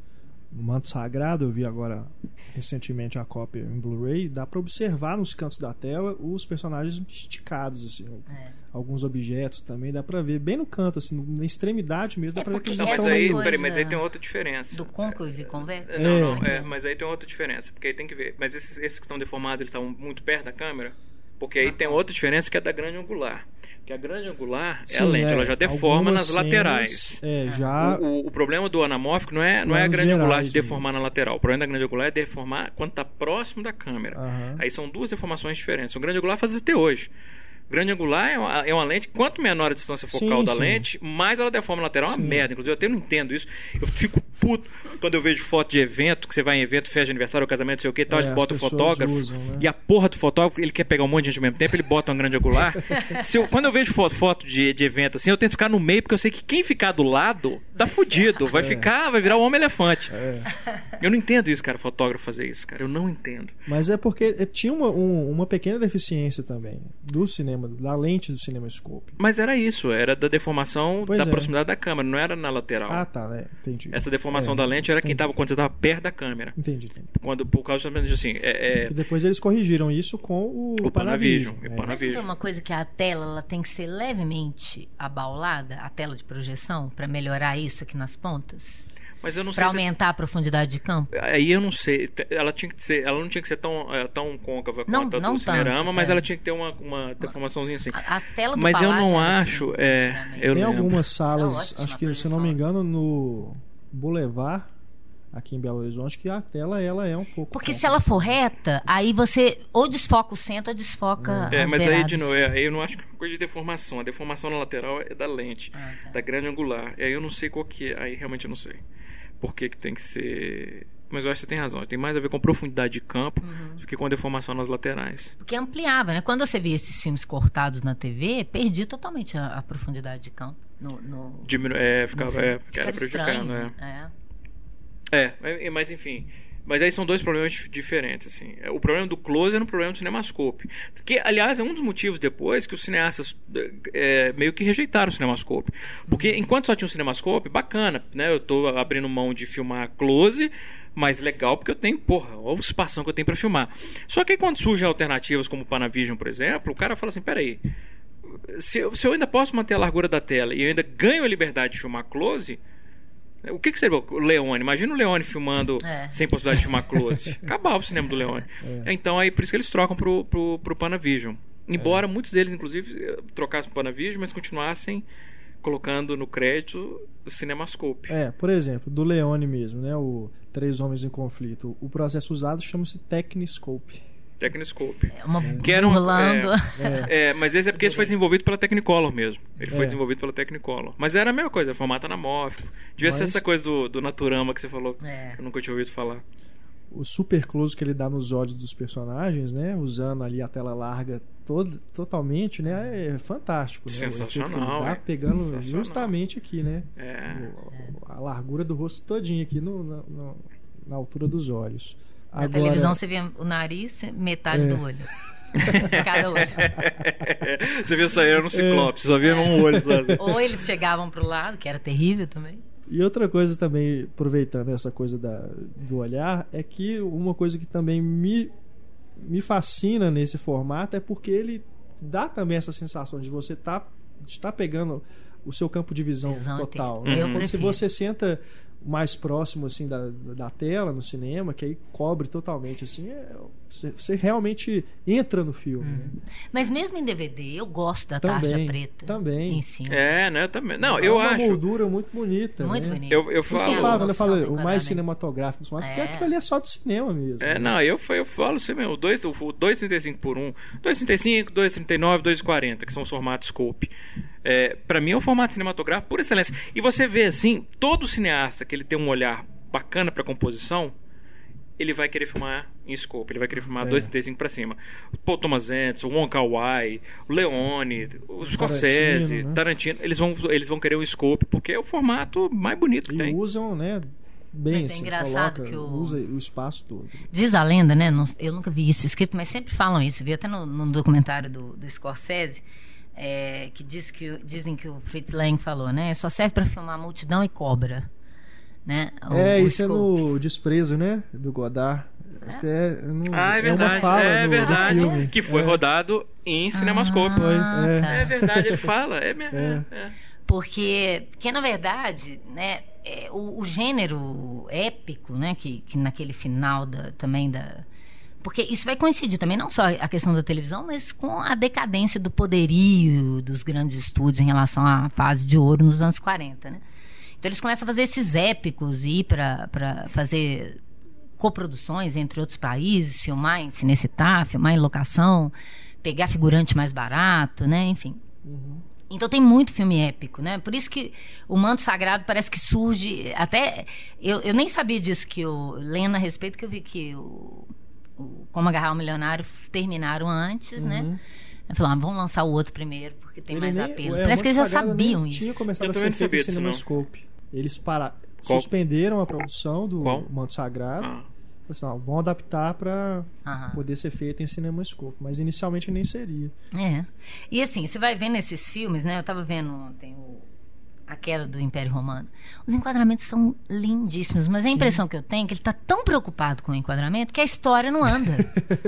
no Manto Sagrado, eu vi agora recentemente a cópia em Blu-ray, dá pra observar nos cantos da tela os personagens esticados, assim. É. Alguns objetos também, dá pra ver bem no canto, assim, na extremidade mesmo, dá É pra ver que eles Não, mas estão aí, peraí, mas aí tem outra diferença. Do côncavo e convexo? É, Não, não, É. é, mas aí tem outra diferença, porque aí tem que ver. Mas esses, esses que estão deformados, eles estavam muito perto da câmera? Porque aí tem outra diferença que é da grande angular. Que a grande angular é a Sim, lente, é, ela já deforma nas cenas, laterais. É, já... O, o- o problema do anamórfico não é, não é a grande angular de deformar na lateral. O problema da grande angular é deformar quando está próximo da câmera. Aham. Aí são duas deformações diferentes. O grande angular faz isso até hoje. Grande angular é uma, é uma lente, quanto menor a distância focal Sim, da sim. lente, mais ela deforma a lateral. É uma Sim. merda. Inclusive, eu até não entendo isso. Eu fico puto quando eu vejo foto de evento, que você vai em evento, festa de aniversário, casamento, não sei o que, tal, É, eles botam o fotógrafo. usam, né? E a porra do fotógrafo, ele quer pegar um monte de gente ao mesmo tempo, ele bota uma grande angular. (laughs) Se eu- quando eu vejo foto, foto de, de evento assim, eu tento ficar no meio, porque eu sei que quem ficar do lado tá fudido. Vai ficar, vai virar o homem-elefante. É. Eu não entendo isso, cara, fotógrafo fazer isso, cara. Eu não entendo. Mas é porque eh, tinha uma, um- uma pequena deficiência também do cinema, da lente do CinemaScope. Mas era isso, era da deformação Pois da é. proximidade da câmera, não era na lateral. Ah, tá, né? Entendi. Essa deformação É, da lente era quem tava quando você estava perto da câmera. Entendi, entendi. Quando, por causa de assim, é, é, depois eles corrigiram isso com o, o Panavision. Panavision. O É. Mas Panavision. tem uma coisa que a tela ela tem que ser levemente abaulada, a tela de projeção, para melhorar isso aqui nas pontas? Mas eu não sei Para se- aumentar a profundidade de campo? Aí eu não sei. Ela tinha que ser. Ela não tinha que ser tão, é, tão côncava Não- quanto a não do Cinerama, tanto, mas é. ela tinha que ter uma, uma deformaçãozinha assim. A, a tela do Mas eu não era acho, assim, é, eu Tem lembro. algumas Não, salas, ótima acho que, se eu não me engano, no Boulevard, aqui em Belo Horizonte, que a tela ela é um pouco. Porque se ela for reta, aí você ou desfoca o centro ou desfoca É, as mas aí beiradas. de novo, é, aí eu não acho que é uma coisa de deformação. A deformação na lateral é da lente, Ah, tá. da grande angular. E aí eu não sei qual que é. Aí realmente eu não sei. Por que, que tem que ser. mas eu acho que você tem razão. Tem mais a ver com profundidade de campo Uhum. do que com a deformação nas laterais. Porque ampliava, né? Quando você via esses filmes cortados na TV, perdi totalmente a, a profundidade de campo. No, no, Diminu é, ficava, no filme. é, Ficava era prejudicando, estranho, é. É. É, mas enfim. Mas aí são dois problemas dif- diferentes, assim. O problema do close era um problema do cinemascope. Que, aliás, é um dos motivos depois que os cineastas é, meio que rejeitaram o cinemascope. Porque enquanto só tinha um cinemascope, bacana, né? Eu tô abrindo mão de filmar close, mas legal porque eu tenho, porra, olha o espação que eu tenho para filmar. Só que aí quando surgem alternativas como o Panavision, por exemplo, o cara fala assim, peraí, se se eu ainda posso manter a largura da tela e eu ainda ganho a liberdade de filmar close, o que, que seria o Leone? Imagina o Leone filmando É. sem possibilidade de filmar close. (laughs) Acabava o cinema do Leone. Então, aí por isso que eles trocam pro, pro, pro Panavision. Embora muitos deles, inclusive, eh, trocassem pro Panavision, mas continuassem colocando no crédito o Cinemascope. É, por exemplo, do Leone mesmo, né? O Três Homens em Conflito. O processo usado chama-se Techniscope. Techniscope. É uma Que era um- burlando. É, mas esse é porque esse foi desenvolvido pela Technicolor mesmo. Ele foi É. desenvolvido pela Technicolor. Mas era a mesma coisa, formato anamórfico. Devia ser Mas- essa coisa do, do Naturama que você falou, É. que eu nunca tinha ouvido falar. O super close que ele dá nos olhos dos personagens, né? Usando ali a tela larga todo, totalmente, né? É fantástico, né? O efeito que ele Sensacional, dá é. pegando Sensacional. justamente aqui, né? É. O- a largura do rosto todinho aqui no, na, no- na altura dos olhos. Na televisão você via o nariz, metade É. do olho. De (laughs) cada olho. você viu só era um ciclope, só via um olho. Só. Ou eles chegavam pro lado, que era terrível também. E outra coisa também, aproveitando essa coisa da, do olhar, é que uma coisa que também me, me fascina nesse formato é porque ele dá também essa sensação de você estar tá, de tá pegando o seu campo de visão, Visão total. Né? Eu Quando se você senta mais próximo assim da, da tela no cinema, que aí cobre totalmente assim, é- você, realmente entra no filme. né? Mas mesmo em DVD, eu gosto da Também, tarja preta. também. Em cima. É, né? Eu também. Não, É eu uma acho. moldura muito bonita. Muito né? bonito. Eu- eu falo- eu falo, eu falo o mais cinematográfico do cinema, porque É. aquilo ali é só do cinema mesmo. É, né? não, eu, eu falo assim mesmo, o dois- o 2,35 por 1, 2,35, 2,39, 2,40, que são os formatos scope. É, para mim é um formato cinematográfico por excelência. E você vê assim, todo cineasta que ele tem um olhar bacana para composição, ele vai querer filmar em scope, ele vai querer filmar É. 2,35 para cima. Paul Thomas Anderson, Wong Kar-wai, o Leone, o Scorsese, Tarantino, né? Tarantino, eles vão eles vão querer um scope porque é o formato mais bonito que E tem. usam, né? Bem Mas é assim, engraçado coloca, que o- usa o espaço todo. Diz a lenda, né? não- eu nunca vi isso escrito, mas sempre falam isso. Vi até no, no documentário do, do Scorsese, é, que diz que, dizem que o Fritz Lang falou, né? Só serve para filmar multidão e cobra. Né? O- é, o isso é no Desprezo, né? Do Godard. É, no- Ah, é é verdade. uma fala é no, verdade. filme. Que foi É. rodado em Cinemascope. Foi, Ah, é. tá. É verdade, ele fala. É mesmo. É. é, é. Porque, porque na verdade, né, é, o, o gênero épico, né, que, que naquele final da, também da. Porque isso vai coincidir também, não só a questão da televisão, mas com a decadência do poderio dos grandes estúdios em relação à fase de ouro nos anos 40, né? Então eles começam a fazer esses épicos e ir para fazer coproduções entre outros países, filmar em cinecitar, filmar em locação, pegar figurante mais barato, né? Enfim. Então tem muito filme épico, né? Por isso que o Manto Sagrado parece que surge. Até. Eu, eu nem sabia disso que eu. Lendo a respeito, que eu vi que o, o Como Agarrar um Milionário terminaram antes, né? Eu falei, ah, vamos lançar o outro primeiro, porque tem Uhum. Ele mais nem- apelo. é, Parece o que eles já sabiam isso. tinha começado Eu a ser não feito não. Cinemascope. Eles para... Qual? suspenderam a produção do Qual? Manto Sagrado. Ah. Assim, ó, vão adaptar para poder ser feito em Cinemascope. Mas inicialmente nem seria. É. E assim, você vai vendo esses filmes, né? Eu tava vendo ontem o A Queda do Império Romano. Os enquadramentos são lindíssimos, mas a impressão que eu tenho é que ele tá tão preocupado com o enquadramento que a história não anda.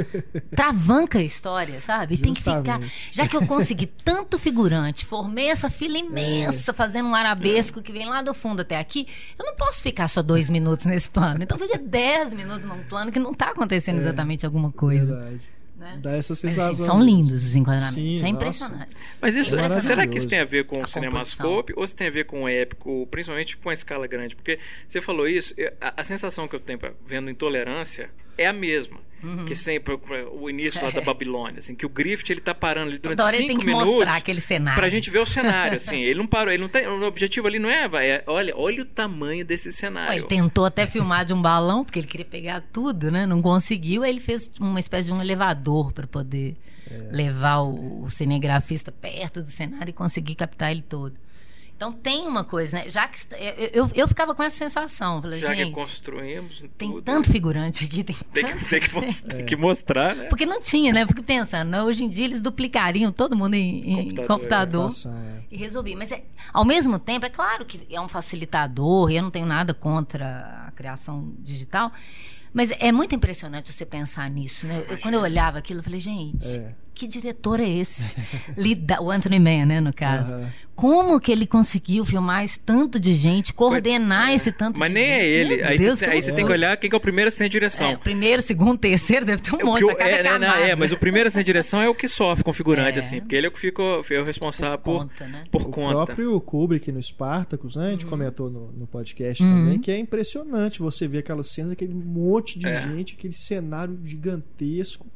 (laughs) Travanca a história, sabe? Tem que ficar. Justamente. Já que eu consegui tanto figurante, formei essa fila imensa, fazendo um arabesco que vem lá do fundo até aqui, eu não posso ficar só dois minutos nesse plano. Então fica dez minutos num plano que não tá acontecendo exatamente alguma coisa. Verdade. Né? Dá essa Mas, sensação. assim, são lindos os enquadramentos. Sim, isso é nossa. impressionante. Mas isso, É maravilhoso. será que isso tem a ver com A o Cinemascope ou se tem a ver com o épico, principalmente com a escala grande? Porque você falou isso, a, a sensação que eu tenho vendo Intolerância é a mesma. Uhum. Que sempre o início lá da (laughs) Babilônia, assim, que o Griffith ele tá parando ali durante Toda cinco tem que minutos mostrar aquele cenário. pra gente ver o cenário, (laughs) assim. Ele não parou, ele não tem, o objetivo ali não é, vai, é olha, olha o tamanho desse cenário. Ele tentou até filmar de um balão, porque ele queria pegar tudo, né? Não conseguiu, aí ele fez uma espécie de um elevador para poder É. levar o, o cinegrafista perto do cenário e conseguir captar ele todo. Então tem uma coisa, né? Já que eu, eu, eu ficava com essa sensação, falei, Já que gente, construímos tem tudo, tanto figurante aqui, tem tem tanto que, tem que, mos- tem que mostrar, né? Porque não tinha, né? Eu fico pensando, né? hoje em dia eles duplicariam todo mundo em, em Computador, computador, Passa, é. e resolvi. Mas é, ao mesmo tempo, é claro que é um facilitador, e eu não tenho nada contra a criação digital. Mas é muito impressionante você pensar nisso, né? Eu- quando eu olhava aquilo, eu falei, gente, É. que diretor é esse? (laughs) Lida, o Anthony Mann, né, no caso. Aham. Como que ele conseguiu filmar esse tanto de gente, coordenar esse tanto Mas de nem gente? é ele. Meu Aí, Deus, você, aí você tem que olhar quem que é o primeiro sem direção. É, primeiro, segundo, (laughs) terceiro, deve ter um O monte eu- é, né, não, é, mas o primeiro sem direção é o que sofre configurante, É. assim, porque ele é o que fica é o responsável por, conta, né? por O conta. próprio Kubrick no Spartacus, né? A Uhum. gente comentou no, no podcast também, que é impressionante você ver aquelas cenas, aquele monte de É. gente, aquele cenário gigantesco.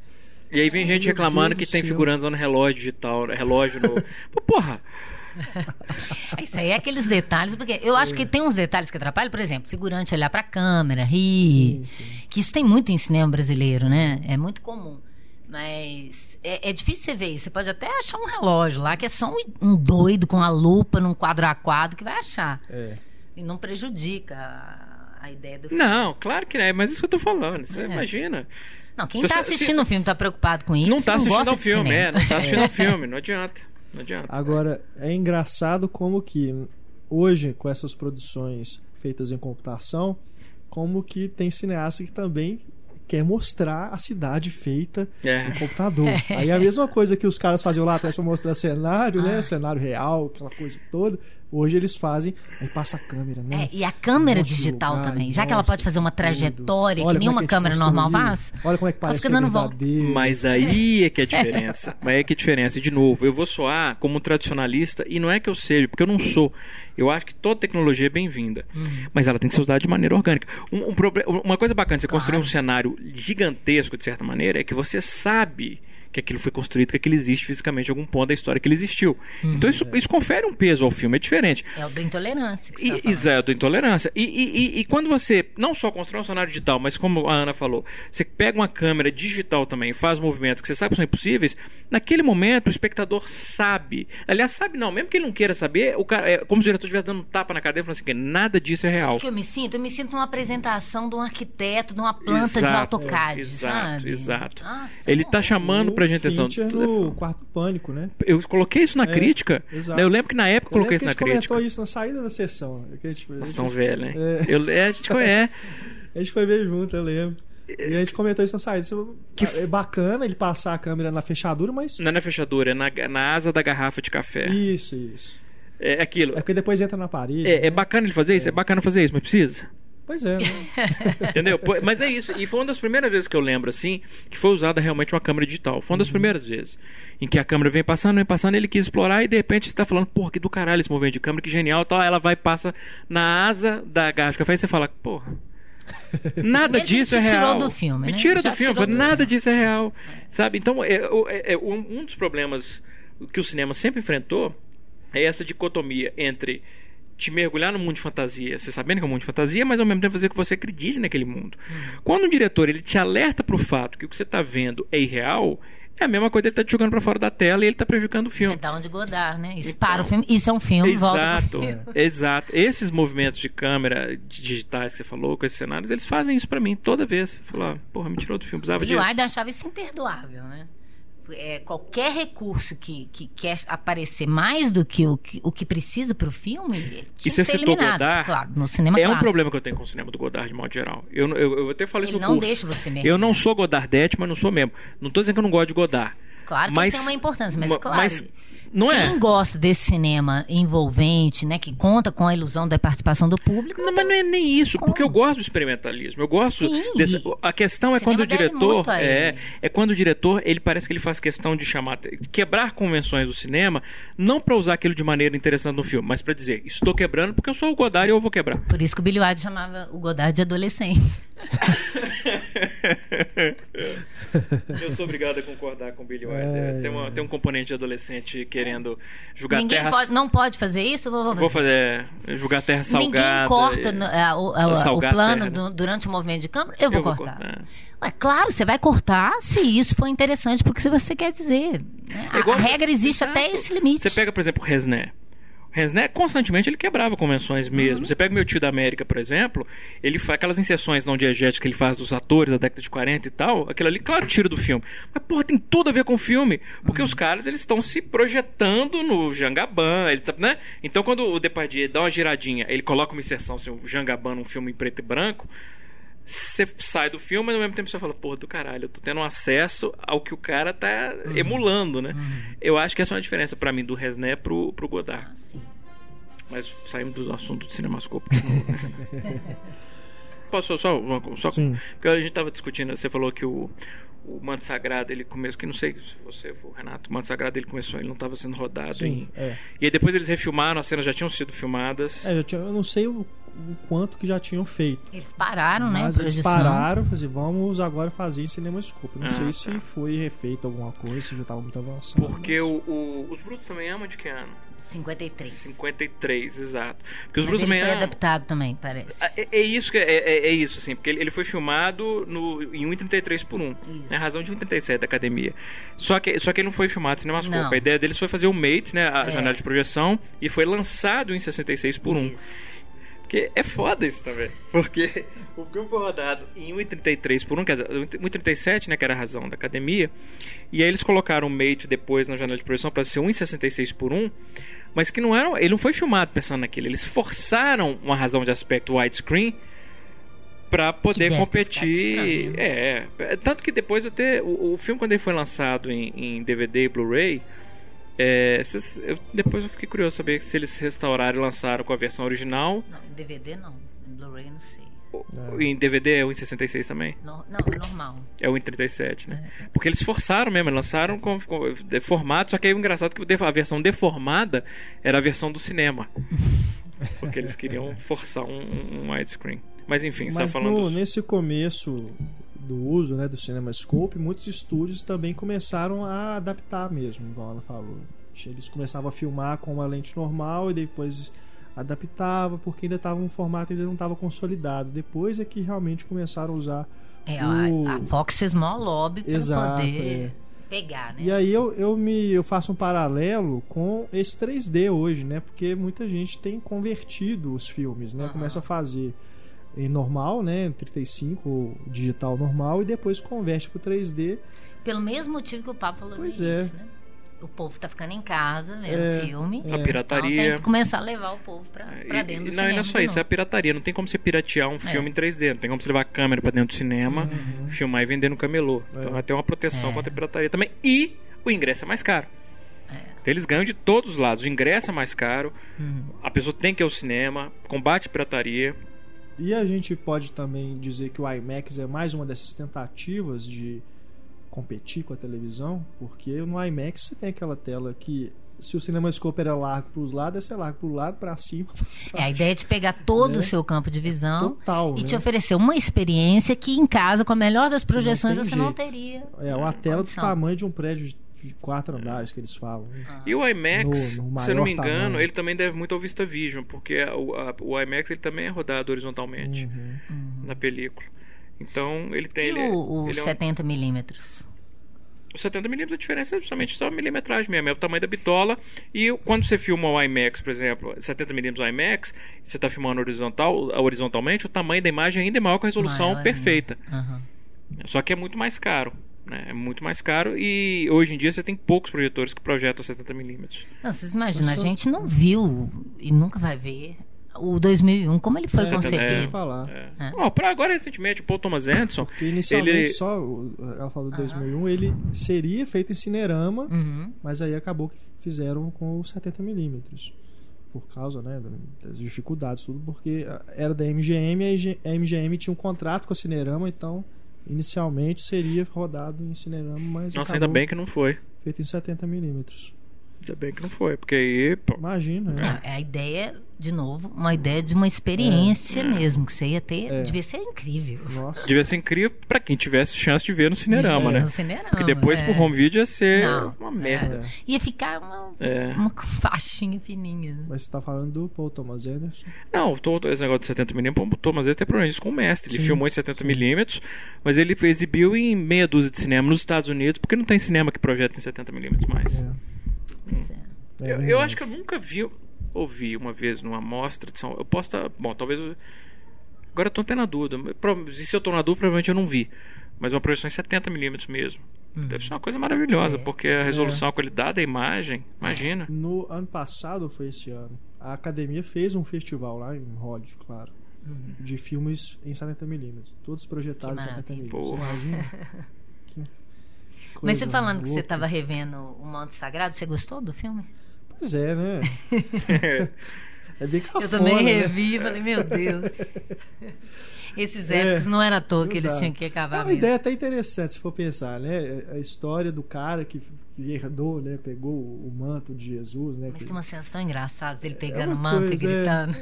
E aí vem gente Deus reclamando do que tem figurantes no relógio digital, relógio no. Pô, Porra! (laughs) Isso aí é aqueles detalhes, porque eu acho que tem uns detalhes que atrapalham, por exemplo, figurante olhar pra câmera, rir. Sim, sim. Que isso tem muito em cinema brasileiro, né? É muito comum. Mas é, é difícil você ver isso. Você pode até achar um relógio lá que é só um, um doido com a lupa num quadro a quadro que vai achar. É. E não prejudica a, a ideia do filme. Não, claro que não é, mas isso que eu tô falando. Você É. imagina. Não, quem tá se- assistindo o filme tá preocupado com isso. não tá assistindo ao de filme, cinema. é, não tá assistindo ao filme, não adianta. Não adianta. Agora, é engraçado como que hoje, com essas produções feitas em computação, como que tem cineasta que também quer mostrar a cidade feita É. em computador. (laughs) Aí é a mesma coisa que os caras faziam lá atrás para mostrar cenário, né? Cenário real, aquela coisa toda. Hoje eles fazem, aí passa a câmera, né? É, e a câmera Mostra digital lugar, também. Já que ela mostra pode fazer uma trajetória Olha que é nenhuma a gente câmera normal faz. Olha como é que ela parece que é verdadeiro. Mas aí é que é a diferença. (laughs) Mas aí é que é a diferença. E, de novo, eu vou soar como um tradicionalista, e não é que eu seja, porque eu não sou. Eu acho que toda tecnologia é bem-vinda. Mas ela tem que ser usada de maneira orgânica. Um, um uma coisa bacana de você construir um cenário gigantesco, de certa maneira, é que você sabe que aquilo foi construído, que aquilo existe fisicamente em algum ponto da história que ele existiu. Então isso, isso confere um peso ao filme, é diferente. É o da intolerância. Que E, tá exato, intolerância. E, e, e- e quando você não só constrói um cenário digital, mas como a Ana falou, você pega uma câmera digital também e faz movimentos que você sabe que são impossíveis, naquele momento o espectador sabe. Aliás, sabe não, mesmo que ele não queira saber, o cara, é como o diretor estivesse dando um tapa na cadeira e falando assim, nada disso é real. O que eu me sinto? Eu me sinto numa apresentação de um arquiteto, de uma planta de Exato, AutoCAD, exato, sabe? exato. Nossa, Ele não. tá chamando pra gente atenção. No quarto pânico, né? Eu coloquei isso na É, crítica. exato. né? Eu lembro que na época eu coloquei isso que na a gente crítica. comentou isso na saída da sessão. Que a gente, a Nós gente- tão velho, hein? É. Eu, é, a gente conhece. (laughs) A gente foi ver junto, eu lembro. E a gente comentou isso na saída. Isso Que é bacana ele passar a câmera na fechadura, mas. Não é na fechadura, é na, na asa da garrafa de café. Isso, isso. É aquilo. É porque depois entra na parede. É, né? é bacana ele fazer isso? É bacana fazer isso, mas precisa. Pois é, né? (laughs) Entendeu? Mas é isso. E foi uma das primeiras vezes que eu lembro, assim, que foi usada realmente uma câmera digital. Foi uma das primeiras vezes. Em que a câmera vem passando, vem passando, ele quis explorar e de repente você tá falando, porra, que do caralho esse movimento de câmera, que genial tal. Ela vai e passa na asa da café e você fala, porra. Nada (laughs) Ele disso é real. do filme, Me né? tira Já do filme. do Nada disso é real. Sabe? Então, é, é- é um dos problemas que o cinema sempre enfrentou é essa dicotomia entre te mergulhar no mundo de fantasia, você sabendo que é um mundo de fantasia, mas ao mesmo tempo fazer com que você acredite naquele mundo. Quando um diretor ele te alerta para o fato que o que você está vendo é irreal, é a mesma coisa ele tá te jogando para fora da tela e ele tá prejudicando o filme. É da onde Godard, né? Isso Então, para o filme. Isso é um filme, Exato, filme. (laughs) exato. Esses movimentos de câmera de- digitais que você falou, com esses cenários, eles fazem isso pra mim toda vez. Falou, ah, porra, me tirou do filme, precisava Billy disso. Wilder achava isso imperdoável, né? É, qualquer recurso que, que quer aparecer mais do que o que, o que precisa para o filme, tinha E você citou eliminado. Godard, Claro, no cinema é um clássico. problema que eu tenho com o cinema do Godard de modo geral. Eu, eu, eu até falei isso Ele no não curso. deixa você mergulhar. Eu não sou Godardete, mas não sou mesmo. Não tô dizendo que eu não gosto de Godard. Claro que mas, tem uma importância, mas ma- claro. mas não Quem é. gosta desse cinema envolvente, né, que conta com a ilusão da participação do público, Não, mas não é nem isso, Como? porque eu gosto do experimentalismo. Eu gosto Sim, dessa- a questão é quando o diretor é, é quando o diretor, ele parece que ele faz questão de chamar quebrar convenções do cinema, não para usar aquilo de maneira interessante no filme, mas para dizer, estou quebrando porque eu sou o Godard e eu vou quebrar. por isso que o Billy Wilder chamava o Godard de adolescente. (laughs) Eu sou obrigado a concordar com o Billy Wilder. É, tem, uma- é. tem um componente de adolescente querendo julgar Ninguém terra. pode, não pode fazer isso? Eu Vou, vou Vou fazer julgar terra salgada. Ninguém corta e- no- é, o, é, o- a plano du- durante o movimento de câmara. Eu vou Eu vou cortar. cortar. Ué, claro, você vai cortar se isso for interessante, porque se você quer dizer. né? A, É a regra existe Exato. até esse limite. Você pega, por exemplo, o Resné. Resné, constantemente, ele quebrava convenções mesmo. Uhum. Você pega o meu tio da América, por exemplo, ele faz aquelas inserções não diegéticas que ele faz dos atores da década de 40 e tal, aquilo ali, claro, tira do filme. Mas, porra, tem tudo a ver com o filme. Porque Uhum. os caras, eles estão se projetando no Jangaban, eles tá- né? Então, quando o Depardieu dá uma giradinha, ele coloca uma inserção, assim, o Jangaban num filme em preto e branco, você sai do filme, mas ao mesmo tempo você fala, porra, do caralho, eu tô tendo acesso ao que o cara tá Uhum. emulando, né? Eu acho que essa é uma diferença pra mim do Resné pro, pro Godard. Mas saímos do assunto do cinemascope. né? (laughs) Posso só, só Sim. porque a gente tava discutindo, você falou que o o Manto Sagrado, ele começou, que não sei se você, o Renato, o Manto Sagrado, ele começou, ele não estava sendo rodado Sim, em... é. E aí depois eles refilmaram, as cenas já tinham sido filmadas. É, já tinha- eu não sei o, o quanto que já tinham feito. Eles pararam, né? Mas eles pararam, fazer, vamos agora fazer em cinemascope. Não Ah, sei tá. se foi refeito alguma coisa, se já estava muito avançado. Porque mas- o, o- os Brutos também amam de que ano? 53. 53, exato. Porque os Mas Brutos ele também foi amam. adaptado também, parece. Ah, É, é isso que é, é- é isso assim, porque ele, ele foi filmado no, em 1,33 por 1. Isso. É a razão de 1,37 da academia. Só que, só que ele não foi filmado em cinemascope. Não. A ideia deles foi fazer o Mate, né, a É. janela de projeção, e foi lançado em 66 por 1. Porque é foda isso também. (laughs) Porque o filme foi rodado em 1,33 por 1, quer dizer, 1,37, né, que era a razão da academia. E aí eles colocaram o Mate depois na janela de projeção para ser 1,66 por 1. Mas que não era. Ele não foi filmado pensando naquilo. Eles forçaram uma razão de aspecto widescreen para poder competir. É, é, Tanto que depois até. O, o filme, quando ele foi lançado em, em DVD e Blu-ray. É, cês- eu- depois eu fiquei curioso saber se eles restauraram e lançaram com a versão original. Não, em DVD não. Em Blu-ray não sei. Em DVD é o em 66 também? No- não, é normal. É o em 37, né? Porque eles forçaram mesmo, eles lançaram com, com formato, só que aí o engraçado é que o a versão deformada era a versão do cinema. (laughs) Porque eles queriam forçar um, um- widescreen. Mas enfim, você tá falando. no- nesse começo do uso né, do CinemaScope, muitos estúdios também começaram a adaptar mesmo, igual ela falou. Eles começavam a filmar com uma lente normal e depois adaptava, porque ainda estava um formato ainda não estava consolidado. Depois é que realmente começaram a usar. É, O- a, a Fox fez maior lobby para poder é. pegar, né? E aí eu, eu me eu faço um paralelo com esse 3D hoje, né? Porque muita gente tem convertido os filmes, né? Aham. Começa a fazer em normal, né? 35 ou digital normal e depois converte pro 3D. Pelo mesmo motivo que o Pablo falou Pois é. início, né? O povo tá ficando em casa vendo É, filme. A Então pirataria. tem que começar a levar o povo pra, É, pra e- dentro do e- cinema. não, não é só isso, é a pirataria. Não tem como você piratear um filme É. em 3D. Não tem como você levar a câmera pra dentro do cinema, filmar e vender no camelô. Então É. vai ter uma proteção É. contra a pirataria também. E o ingresso é mais caro. É. Então eles ganham de todos os lados. O ingresso é mais caro, Uhum. a pessoa tem que ir ao cinema, combate a pirataria. E a gente pode também dizer que o IMAX é mais uma dessas tentativas de competir com a televisão, porque no IMAX você tem aquela tela que se o CinemaScope era largo para os lados, é largo para o lado, para cima. pra É, a ideia é de pegar todo Né? o seu campo de visão Total, e né? te oferecer uma experiência que em casa, com a melhor das projeções, tem você não jeito. teria. É uma tela do tamanho de um prédio de- de quatro andares que eles falam. E o IMAX, No- no se eu não me engano, tamanho. ele também deve muito ao VistaVision, porque a- o, a- o IMAX ele também é rodado horizontalmente Uhum. na película. Então ele tem. E ele, o, o ele é um- 70 milímetros? Os 70 mm a diferença é justamente só a milimetragem mesmo, é o tamanho da bitola. E quando você filma o IMAX, por exemplo, 70 mm IMAX, você está filmando horizontal, horizontalmente, o tamanho da imagem ainda é maior que a resolução Maior perfeita. Aham. Só que é muito mais caro. Né? É muito mais caro e hoje em dia você tem poucos projetores que projetam 70 mm. Não, vocês imaginam, a gente não viu e nunca vai ver o 2001, como ele foi É, concebido. é. falar. É. Pra agora, recentemente, o Paul Thomas Anderson, Porque inicialmente ele... só, ela falou de 2001, ele seria feito em Cinerama, Uhum. mas aí acabou que fizeram com os 70mm. Por causa né, das dificuldades, tudo, porque era da MGM, IG a MGM tinha um contrato com a Cinerama, então inicialmente seria rodado em Cinerama, mas Nossa, ainda bem que não foi. feito em 70mm. Ainda bem que não foi, porque aí. Pô, Imagina, né? É, a ideia, de novo, uma ideia de uma experiência É. mesmo, que você ia ter, É. devia ser incrível. Nossa. devia ser incrível pra quem tivesse chance de ver no Cinerama, De ver né? no Cinerama, Porque depois é. pro home video ia ser Não, uma merda. Ia ficar uma, É. uma faixinha fininha. né? Mas você tá falando do Paul Thomas Anderson. Não, todo esse negócio de 70mm, o Thomas Edison tem problema disso com o mestre. Ele Sim, filmou em 70mm, mas ele exibiu em meia dúzia de cinema nos Estados Unidos, porque não tem cinema que projeta em 70mm mais. É. Pois é. É eu, eu acho que eu nunca vi, ouvi uma vez numa mostra de São Eu posso estar. Bom, talvez. eu- Agora eu tô até na dúvida. Se eu tô na dúvida, provavelmente eu não vi. Mas uma projeção em 70mm mesmo. Deve ser uma coisa maravilhosa, É. porque a resolução, a qualidade da imagem, imagina. No ano passado, ou foi esse ano, a academia fez um festival lá em Hollywood, claro, de filmes em 70mm, todos projetados em Que 70mm. Você Porra. imagina? (laughs) Mas você falando que você louca. estava revendo o Manto Sagrado, você gostou do filme? Pois é, né? (laughs) É bem cafona, Eu também né? revi e falei, meu Deus. (laughs) Esses É, épicos não era à toa que não eles dá. tinham que É acabar uma mesmo. ideia até interessante, se for pensar, né? A história do cara que, que herdou, né? Pegou o manto de Jesus, né? Mas que- tem umas cenas tão engraçadas dele pegando o uma manto coisa, e gritando.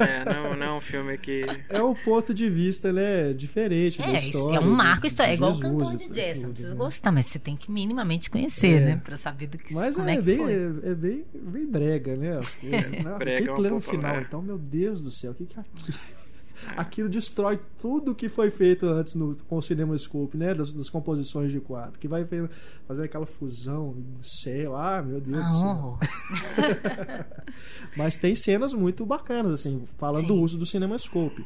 É, não, não é um filme que. É um ponto de vista, né? Diferente É, história. é um marco histórico. É igual o Jesus cantor de tudo, jazz. Você não precisa né? gostar, mas você tem que minimamente conhecer, É. né? Pra saber do que, Mas como é, é, que bem, foi. é, bem, bem brega, né? As coisas. Né? (laughs) Brega é um plano pouco, final, né? então, meu Deus do céu, o que, que é aquilo? Aquilo destrói tudo que foi feito antes no, com o CinemaScope, né? Das, das composições de quadro. Que vai fazer aquela fusão do céu. Ah, meu Deus do Ah, céu. horror. (laughs) Mas tem cenas muito bacanas, assim, falando Sim. do uso do CinemaScope.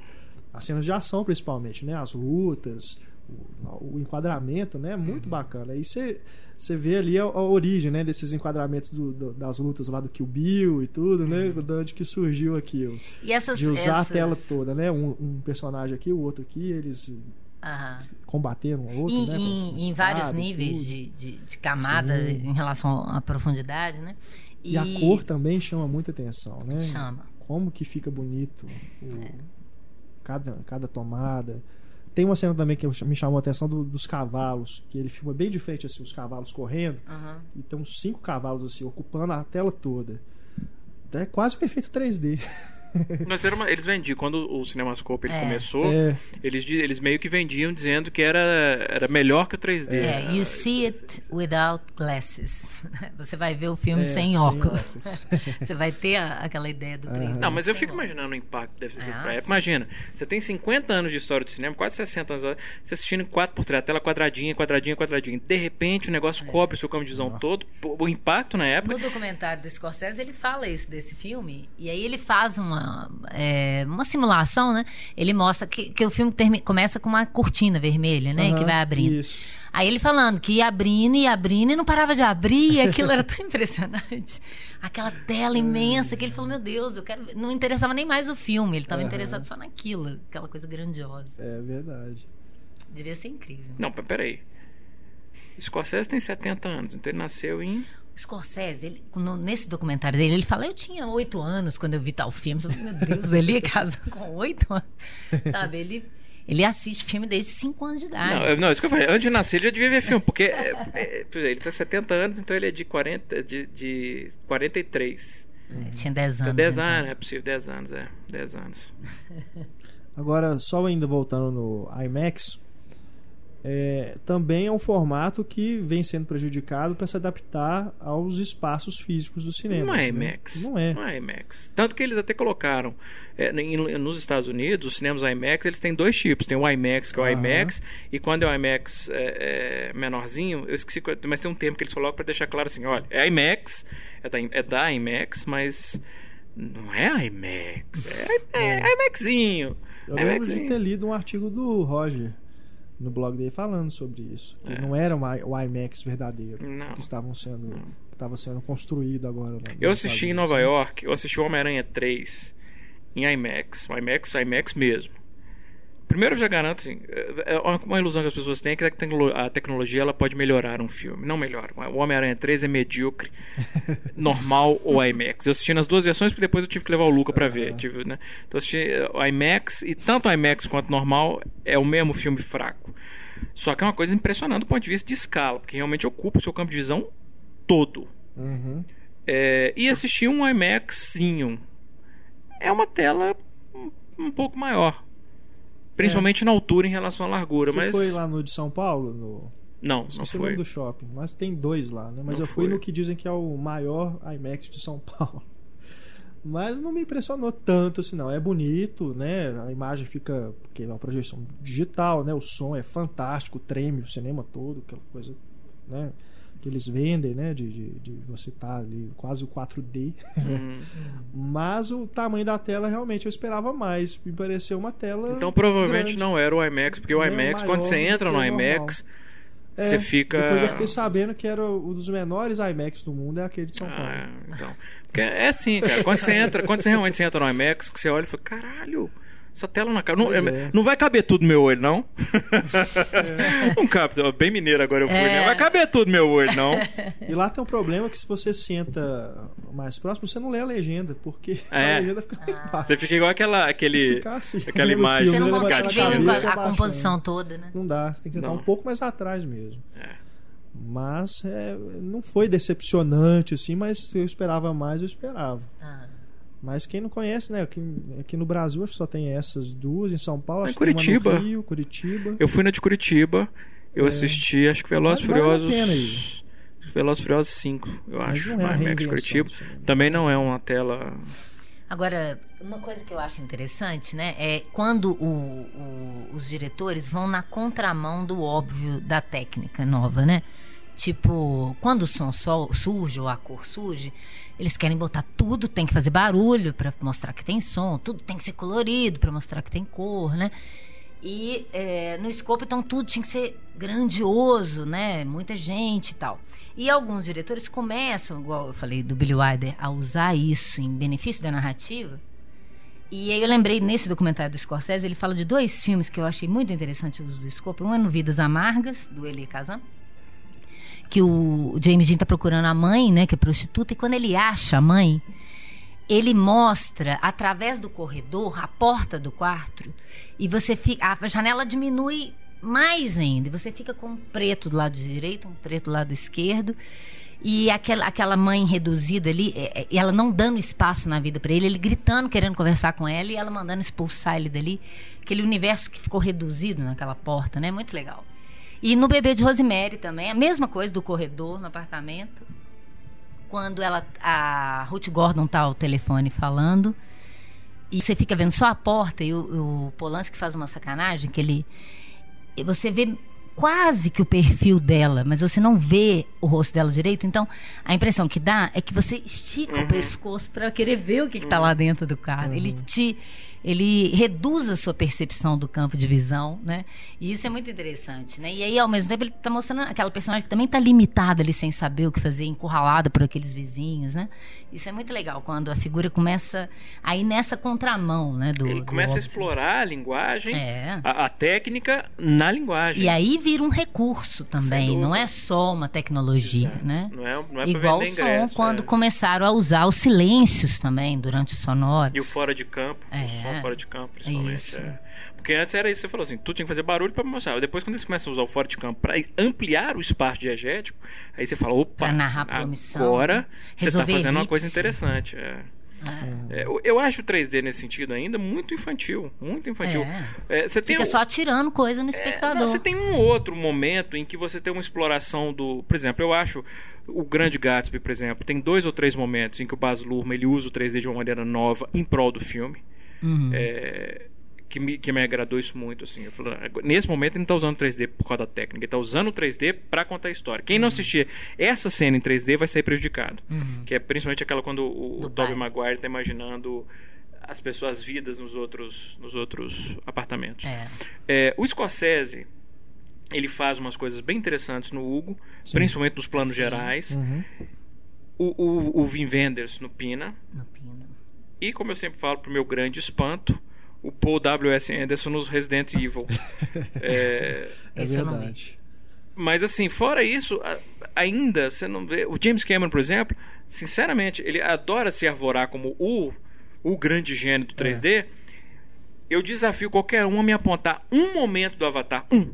As cenas de ação, principalmente, né? As lutas, o, enquadramento, né? Muito bacana. Aí você vê ali a, a origem, né? Desses enquadramentos do- do- das lutas lá do Kill Bill e tudo, né? De onde que surgiu aquilo. E essas. De usar essas... a tela toda, né? Um, um personagem aqui, o outro aqui, eles Aham. combateram um outro, Em, né? em- com em espada vários e níveis de, de, de camada Sim. em relação à profundidade, né? E a cor também chama muita atenção, né? Chama. como que fica bonito o- cada, cada tomada. Tem uma cena também que me chamou a atenção do- dos cavalos, que ele filma bem de frente assim, os cavalos correndo, Aham. e tem uns cinco cavalos assim, ocupando a tela toda. É quase um efeito 3D. (laughs) Mas era uma- eles vendiam, quando o Cinemascope ele É. começou, É, eles, eles meio que vendiam dizendo que era, era melhor que o 3D. É, you see it without glasses. (laughs) Você vai ver o filme é, sem óculos. (laughs) Você vai ter a- aquela ideia do 3D. Não, mas eu sem fico óculos. imaginando o impacto que deve ser Ah, pra época. sim. Imagina, você tem 50 anos de história de cinema, quase 60 anos, você assistindo em 4x3, a tela quadradinha, quadradinha, quadradinha. De repente o negócio cobre o seu campo de visão todo. O impacto na época. No documentário do Scorsese, ele fala isso desse filme. E aí ele faz uma, é, uma simulação, né? Ele mostra que, que o filme termi- começa com uma cortina vermelha, né? aham, que vai abrindo. Isso. Aí ele falando que ia abrindo e abrindo e não parava de abrir, e aquilo era tão (laughs) impressionante. Aquela tela imensa que ele falou: Meu Deus, eu quero. ver." Não interessava nem mais o filme, ele estava Aham. interessado só naquilo, aquela coisa grandiosa. É verdade. Devia ser incrível. Não, mas peraí. Scorsese tem 70 anos, então ele nasceu em. O Scorsese, ele, no- nesse documentário dele, ele fala: Eu tinha oito anos quando eu vi tal filme. Eu falei, Meu Deus, ele ia casar (laughs) com oito anos. Sabe? Ele, ele assiste filme desde cinco anos de idade. Não, eu- não, isso que eu falei. Antes de nascer ele já devia ver filme, porque é, é, ele tem 70 anos, então ele é de, 40, de, de 43. É, tinha dez Então, anos. 10 então. anos, é possível, 10 anos, é. 10 anos. Agora, só ainda voltando no IMAX, é, também é um formato que vem sendo prejudicado para se adaptar aos espaços físicos do cinema. Não é né? IMAX. Não é. Não é IMAX. Tanto que eles até colocaram é, em- nos Estados Unidos, os cinemas IMAX, eles têm dois tipos. Tem o IMAX, que é o Aham. IMAX, e quando é o IMAX é, é, menorzinho, eu esqueci, mas tem um termo que eles colocam para deixar claro assim: olha, é IMAX, é da, é da IMAX, mas não é IMAX, é, é, IMAXinho. Eu lembro IMAXinho. de ter lido um artigo do Roger no blog dele falando sobre isso. Que É. não era o IMAX verdadeiro Não. que estavam sendo, que estava sendo construído agora. né, Eu assisti em Nova? York, eu assisti o Homem-Aranha 3 em IMAX. O IMAX, IMAX mesmo. Primeiro eu já garanto, assim, é uma- uma ilusão que as pessoas têm é que a tecno- a tecnologia ela pode melhorar um filme. Não melhora. O Homem-Aranha 3 é medíocre, (laughs) normal ou IMAX. Eu assisti nas duas versões porque depois eu tive que levar o Luca pra ver. Tive, né? Então assisti eh, o IMAX e tanto o IMAX quanto o normal é o mesmo filme fraco. Só que é uma coisa impressionante do ponto de vista de escala, porque realmente ocupa o seu campo de visão todo. Uhum. É, e assistir um IMAXinho. É uma tela um pouco maior. Principalmente na altura em relação à largura. Você mas foi lá no de São Paulo? No... Não, não Esqueci o foi. nome do shopping, mas tem dois lá, né? Mas Não eu fui fui. no que dizem que é o maior IMAX de São (laughs) Paulo. Mas não me impressionou tanto assim, não. É bonito, né? A imagem fica. Porque é uma projeção digital, né? O som é fantástico, treme o cinema todo, aquela coisa, né? Que eles vendem, né? De, de, de você estar ali, quase o 4D. Hum. (laughs) Mas o tamanho da tela realmente eu esperava mais. Me pareceu uma tela. Então provavelmente grande. não era o IMAX, porque o É IMAX, quando você entra no o normal. IMAX, É, você fica. Depois eu fiquei sabendo que era um dos menores IMAX do mundo, é aquele de São Paulo. Ah, então. Porque é assim, cara. Quando você entra, quando você realmente entra no IMAX, que você olha e fala, caralho, essa tela não cabe. Não, é- é. não vai caber tudo no meu olho, não? (laughs) Não cabe, bem mineiro agora eu fui, É. né? Vai caber tudo no meu olho, não. (laughs) E lá tem um problema que se você senta mais próximo, você não lê a legenda, porque É. a legenda fica lá embaixo. Você fica igual aquela, aquele. Assim, (laughs) aquela imagem Você filme, não consegue a ver cabeça a, composição toda, né? Não dá, você tem que sentar Não. um pouco mais atrás mesmo. É. Mas é, não foi decepcionante assim, mas eu esperava mais, eu esperava. Ah. Mas quem não conhece, né? Aqui, aqui no Brasil só tem essas duas, em São Paulo, Em acho que tem uma Curitiba. no Rio, Curitiba. Eu fui na de Curitiba, eu assisti, acho que Velozes e Vale- vale a Furiosos. Velozes e Furiosos 5, eu Mas acho. não é a reinvenção Curitiba. cinema. Também não é uma tela. Agora, uma coisa que eu acho interessante, né, é quando o- o- os diretores vão na contramão do óbvio da técnica nova, né? Tipo, quando o som sol surge ou a cor surge, eles querem botar tudo, tem que fazer barulho para mostrar que tem som, tudo tem que ser colorido para mostrar que tem cor, né? E é, no escopo, então, tudo tinha que ser grandioso, né? Muita gente e tal. E alguns diretores começam, igual eu falei do Billy Wilder, a usar isso em benefício da narrativa. E aí eu lembrei, nesse documentário do Scorsese, ele fala de dois filmes que eu achei muito interessante o uso do escopo. Um é no Vidas Amargas, do Elie Kazan, que o James Dean tá procurando a mãe, né, que é prostituta, e quando ele acha a mãe, ele mostra através do corredor a porta do quarto e você fica a janela diminui mais ainda. Você fica com um preto do lado direito, um preto do lado esquerdo. E aquela, aquela mãe reduzida ali, é, é, ela não dando espaço na vida para ele, ele gritando, querendo conversar com ela e ela mandando expulsar ele dali. Aquele universo que ficou reduzido naquela porta, né? Muito legal. E no Bebê de Rosemary também, a mesma coisa do corredor no apartamento. Quando ela, a Ruth Gordon tá ao telefone falando e você fica vendo só a porta e o, o Polanski faz uma sacanagem que ele você vê quase que o perfil dela, mas você não vê o rosto dela direito. Então, a impressão que dá é que você estica o pescoço para querer ver o que está lá dentro do carro. Ele te ele reduz a sua percepção do campo de visão, né? E isso é muito interessante, né? E aí, ao mesmo tempo, ele está mostrando aquela personagem que também está limitada ali, sem saber o que fazer, encurralada por aqueles vizinhos, né? Isso é muito legal, quando a figura começa a ir nessa contramão, né? Do, Ele do começa a óbvio. explorar a linguagem, É. a, a técnica na linguagem. E aí vira um recurso também, não é só uma tecnologia, Exato. né? Não é, não é Igual o som, ingresso. quando é. começaram a usar os silêncios também durante o sonoro. E o fora de campo, É. o som fora de campo, principalmente. É. Porque antes era isso, você falou assim, tu tinha que fazer barulho pra mostrar. Depois, quando eles começam a usar o fora de campo pra ampliar o espaço diegético, aí você fala, opa, Pra narrar agora né? você tá Resolver fazendo uma coisa interessante. é. Ah, É, eu, acho o 3D nesse sentido ainda muito infantil, muito infantil. É. É, você tem Fica o- só atirando coisa no é, espectador. não, você tem um outro momento em que você tem uma exploração do. Por exemplo, eu acho o Grande Gatsby, por exemplo, tem dois ou três momentos em que o Baz Luhrmann ele usa o 3D de uma maneira nova em prol do filme. Uhum. É, que, me, que me agradou isso muito. Assim. Eu falo, nesse momento ele não está usando 3D por causa da técnica, ele está usando o 3D para contar a história. Quem não Uhum. assistir essa cena em 3D vai sair prejudicado. Que é principalmente aquela quando o, o Tobey. Maguire está imaginando as pessoas vidas nos outros, nos outros apartamentos. É. É, o Scorsese ele faz umas coisas bem interessantes no Hugo, principalmente nos planos gerais. Uhum. O, o, o Wim Wenders no Pina. No pino. E, como eu sempre falo, pro meu grande espanto, o Paul W.S. Anderson nos Resident Evil. (laughs) É, É verdade. mas, assim, fora isso, ainda você não vê. O James Cameron, por exemplo, sinceramente, ele adora se arvorar como o, o grande gênio do 3D. Eu desafio qualquer um a me apontar um momento do Avatar, um,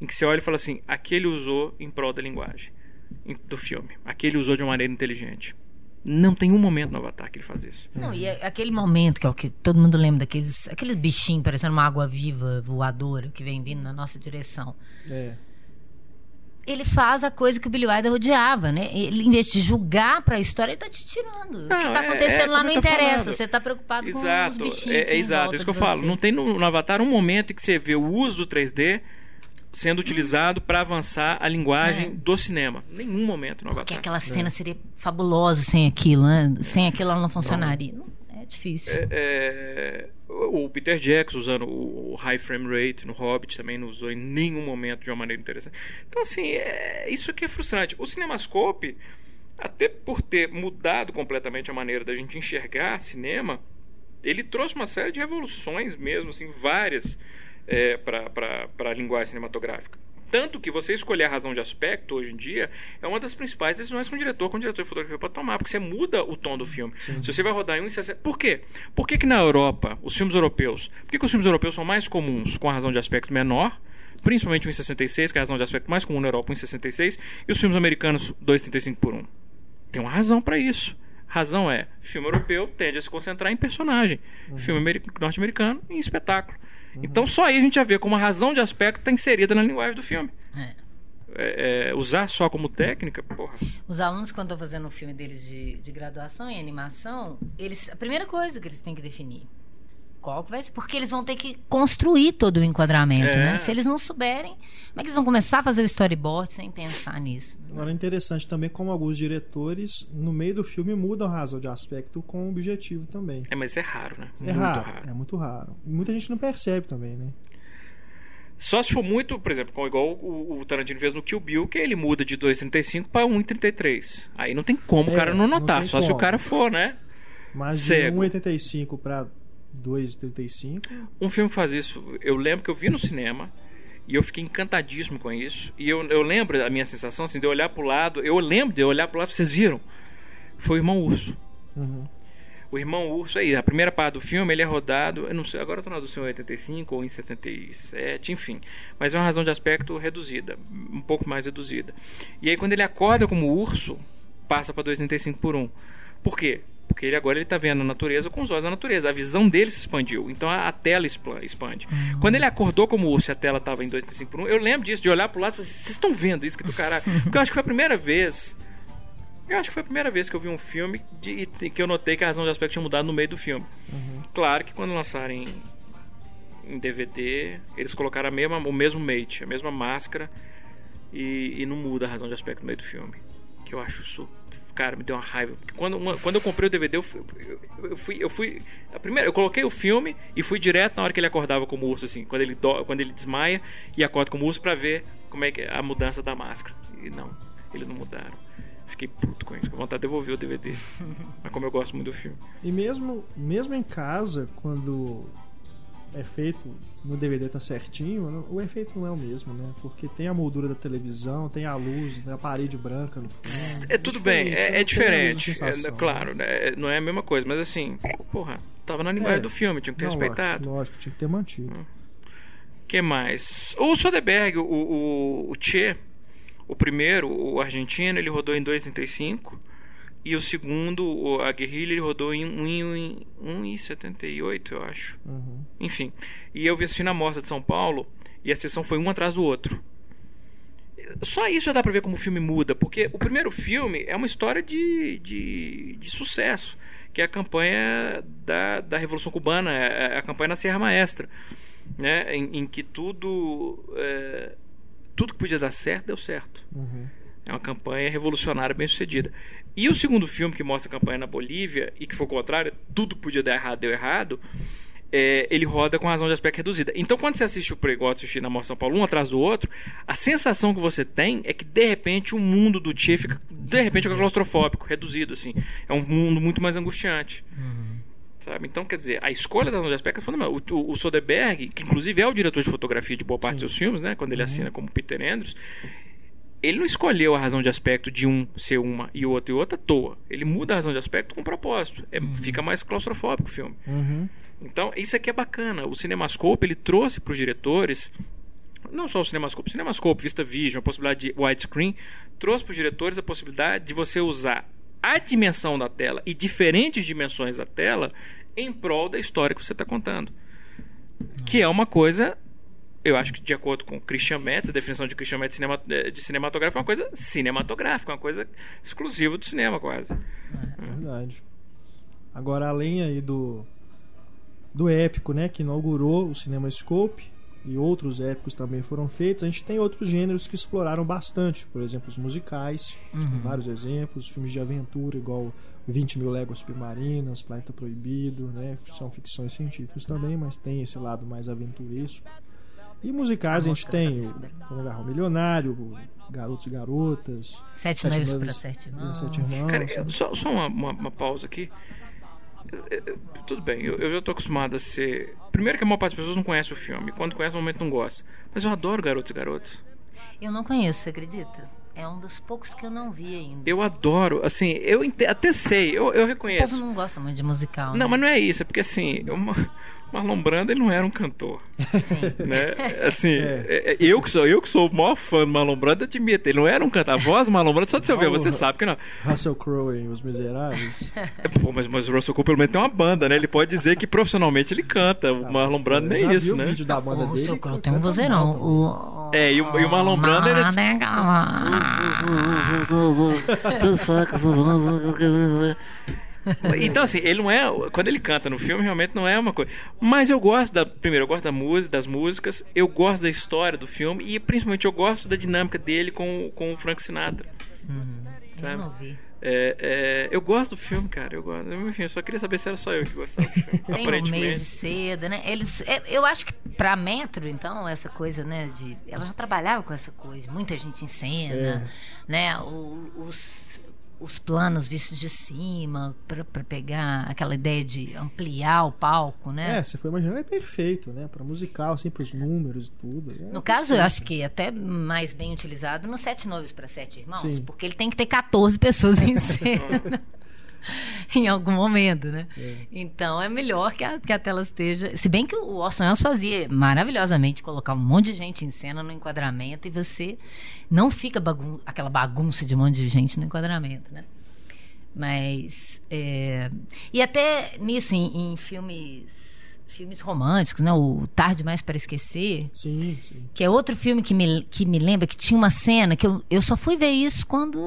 em que você olha e fala assim: aquele usou em prol da linguagem. em- do filme. Aqui ele usou de uma maneira inteligente. Não tem um momento no Avatar que ele faz isso. Não, e é aquele momento que é o que todo mundo lembra daqueles aqueles bichinhos parecendo uma água viva voadora que vem vindo na nossa direção. É. Ele faz a coisa que o Billy Wilder odiava, né? Ele, em vez de julgar pra história, ele tá te tirando. o que Não, tá é- acontecendo é lá como não tô interessa. falando. Você tá preocupado com os Exato, bichinhos. é, é exato, volta isso que eu falo. você. Não tem no, no Avatar um momento em que você vê o uso do 3D sendo utilizado para avançar a linguagem É. do cinema. Nenhum momento no Porque Avatar. aquela cena seria fabulosa sem aquilo, né? Sem aquilo ela não funcionaria. Não, É difícil. É, o o Peter Jackson usando o o high frame rate no Hobbit também não usou em nenhum momento de uma maneira interessante. Então, assim, é, isso aqui é frustrante. O Cinemascope, até por ter mudado completamente a maneira da gente enxergar cinema, ele trouxe uma série de revoluções mesmo, assim, várias é, para a linguagem cinematográfica. Tanto que você escolher a razão de aspecto hoje em dia é uma das principais decisões que um diretor, com um diretor de fotografia pode tomar, porque você muda o tom do filme. Se você vai rodar em 1,60. Por quê? Por que, que na Europa, os filmes europeus, por que, que os filmes europeus são mais comuns com a razão de aspecto menor? Principalmente o 1,66, que é a razão de aspecto mais comum na Europa, o 1,66, e os filmes americanos 2,35 por 1. Tem uma razão para isso. Razão é, filme europeu tende a se concentrar em personagem, filme ameri- norte-americano em espetáculo. Então só aí a gente já vê como a razão de aspecto está inserida na linguagem do filme. É. É, é, usar só como técnica, porra. Os alunos, quando estão fazendo o filme deles de, de graduação em animação, eles, a primeira coisa que eles têm que definir qual que vai ser, porque eles vão ter que construir todo o enquadramento, É. né? Se eles não souberem, como é que eles vão começar a fazer o storyboard sem pensar nisso? Agora é interessante também como alguns diretores, no meio do filme, mudam a razão de aspecto com o objetivo também. É, mas é raro, né? É muito raro, raro. é muito raro. E muita gente não percebe também, né? Só se for muito, por exemplo, como igual o, o Tarantino fez no Kill Bill, que ele muda de 2,35 para 1,33. Aí não tem como o É, cara não não notar, tem só se o como. cara for, né? Mas de Cego. 1,85 para 2,35. Um filme que faz isso, eu lembro que eu vi no cinema e eu fiquei encantadíssimo com isso. E eu, eu lembro a minha sensação assim, de eu olhar pro lado, eu lembro de eu olhar pro lado, vocês viram? Foi o Irmão Urso. Uhum. O Irmão Urso aí, a primeira parte do filme, ele é rodado, eu não sei, agora eu tô na tradução em 85 ou em 77, enfim. Mas é uma razão de aspecto reduzida, um pouco mais reduzida. E aí quando ele acorda como urso, passa para 2,35 por 1. Por quê? Porque ele agora ele tá vendo a natureza com os olhos da natureza. A visão dele se expandiu. Então a, a tela expande. Quando ele acordou como urso e a tela tava em 2,35 por 1, eu lembro disso, de olhar pro lado e falar assim, vocês estão vendo isso que do caralho? (laughs) Porque eu acho que foi a primeira vez eu acho que foi a primeira vez que eu vi um filme de, que eu notei que a razão de aspecto tinha mudado no meio do filme. Claro que quando lançarem em DVD, eles colocaram a mesma, o mesmo mate, a mesma máscara e, e não muda a razão de aspecto no meio do filme. Que eu acho isso. Cara, me deu uma raiva. Porque quando, uma- quando eu comprei o DVD, eu fui, eu, eu fui. Eu fui. A primeira, eu coloquei o filme e fui direto na hora que ele acordava como urso, assim, quando ele, do- quando ele desmaia e acorda como urso pra ver como é que é a mudança da máscara. E não, eles não mudaram. Fiquei puto com isso, com vontade de devolver o DVD. (laughs) Mas como eu gosto muito do filme. E mesmo, mesmo em casa, quando é feito no DVD tá certinho, o efeito não é o mesmo, né? Porque tem a moldura da televisão, tem a luz da parede branca no fundo. É tudo bem, é, não é a mesma diferente. sensação, É, né? claro, né, não é a mesma coisa, mas assim, porra, tava na linguagem É. do filme, tinha que ter Não, respeitado. Lógico, lógico, tinha que ter mantido. que mais? O Soderbergh, o, o, o Che, o primeiro, o argentino, ele rodou em 2,35. E o segundo, a guerrilha, ele rodou em 1,78, eu acho. Uhum. Enfim. E eu vi assistindo a Mostra de São Paulo e a sessão foi um atrás do outro. Só isso já dá pra ver como o filme muda, porque o primeiro filme é uma história de, de, de sucesso, que é a campanha da, da Revolução Cubana, é a campanha na Serra Maestra, né? em, em que tudo, é, tudo que podia dar certo, deu certo. Uhum. É uma campanha revolucionária bem sucedida. E o segundo filme que mostra a campanha na Bolívia, e que foi o contrário, tudo podia dar errado, deu errado, é, ele roda com razão de aspecto reduzida. Então, quando você assiste o Pregoto assistir na Mostra São Paulo, um atrás do outro, a sensação que você tem é que, de repente, o mundo do Tchê fica, de repente, fica claustrofóbico, reduzido, assim. É um mundo muito mais angustiante. Sabe? Então, quer dizer, a escolha da razão de aspecto é fundamental. O, o, o Soderbergh, que inclusive é o diretor de fotografia de boa parte dos seus filmes, né? Quando ele assina como Peter Andrews, ele não escolheu a razão de aspecto de um ser uma e outro e outra à toa. Ele muda a razão de aspecto com propósito. É, Fica mais claustrofóbico o filme. Uhum. Então, isso aqui é bacana. O Cinemascope, ele trouxe para os diretores não só o CinemaScope, o CinemaScope, Vista Vision, a possibilidade de widescreen, trouxe para os diretores a possibilidade de você usar a dimensão da tela e diferentes dimensões da tela em prol da história que você está contando. Que é uma coisa, eu acho que de acordo com Christian Metz, a definição de Christian Metz de, cinema, de cinematográfico é uma coisa cinematográfica, uma coisa exclusiva do cinema quase. É verdade. Agora, além aí do, do épico, né, que inaugurou o Cinema Scope, e outros épicos também foram feitos, a gente tem outros gêneros que exploraram bastante. Por exemplo, os musicais, uhum. vários exemplos, filmes de aventura, igual 20 mil léguas submarinas, Planeta Proibido, né? São ficções científicas também, mas tem esse lado mais aventuresco. E musicais a, a gente tem o Garro Milionário, Garotos e Garotas, Sete, sete Noivos para Sete Irmãos. Sete irmãos Cara, só, só uma, uma, uma pausa aqui tudo bem, eu, eu já tô acostumado a ser. Primeiro que a maior parte das pessoas não conhece o filme. Quando conhece, no momento não gosta. Mas eu adoro Garotos e Garotas. Eu não conheço, você acredita? É um dos poucos que eu não vi ainda. Eu adoro, assim, eu até sei, eu, eu reconheço. O povo não gosta muito de musical. Não, né? mas não é isso, é porque assim, uma, Marlon Brando ele não era um cantor. né? Assim, é. é. é. eu que sou eu que sou o maior fã do Marlon Brando, admito, ele não era um cantor. A voz do Marlon Brando, só de você ouvir, você sabe que não. Russell Crowe em Os Miseráveis. É, pô, mas, mas o Russell Crowe pelo menos tem uma banda, né? Ele pode dizer que profissionalmente ele canta. O ah, Marlon Brando nem é isso, né? O vídeo da banda o dele. Russell Crowe tem um vozeirão. O... É, e o, e o Marlon Brando ele é. (laughs) (laughs) então, assim, ele não é. Quando ele canta no filme, realmente não é uma coisa. Mas eu gosto da. Primeiro, eu gosto da música, das músicas, eu gosto da história do filme e principalmente eu gosto da dinâmica dele com, com o Frank Sinatra. Uhum. Sabe? Eu não vi. É, é, eu gosto do filme, cara. Eu gosto. Enfim, eu só queria saber se era só eu que gostava do filme. (laughs) Tem um mês de seda, né? Eles, é, eu acho que pra Metro, então, essa coisa, né? De, ela já trabalhava com essa coisa, muita gente em cena, é. né? O, os os planos vistos de cima, para pegar aquela ideia de ampliar o palco, né? É, você foi imaginando, é perfeito, né? Para musical, assim, para os números e tudo. É no caso, eu acho que é até mais bem utilizado no Sete Noivos para Sete Irmãos, Sim. porque ele tem que ter 14 pessoas em (laughs) cena. (laughs) em algum momento, né? É. Então é melhor que a, que a tela esteja. Se bem que o Orson Welles fazia maravilhosamente colocar um monte de gente em cena no enquadramento e você não fica bagun aquela bagunça de um monte de gente no enquadramento, né? Mas. É... E até nisso, em, em filmes filmes românticos, né? O Tarde Mais para Esquecer. Sim, sim. Que é outro filme que me, que me lembra que tinha uma cena que eu, eu só fui ver isso quando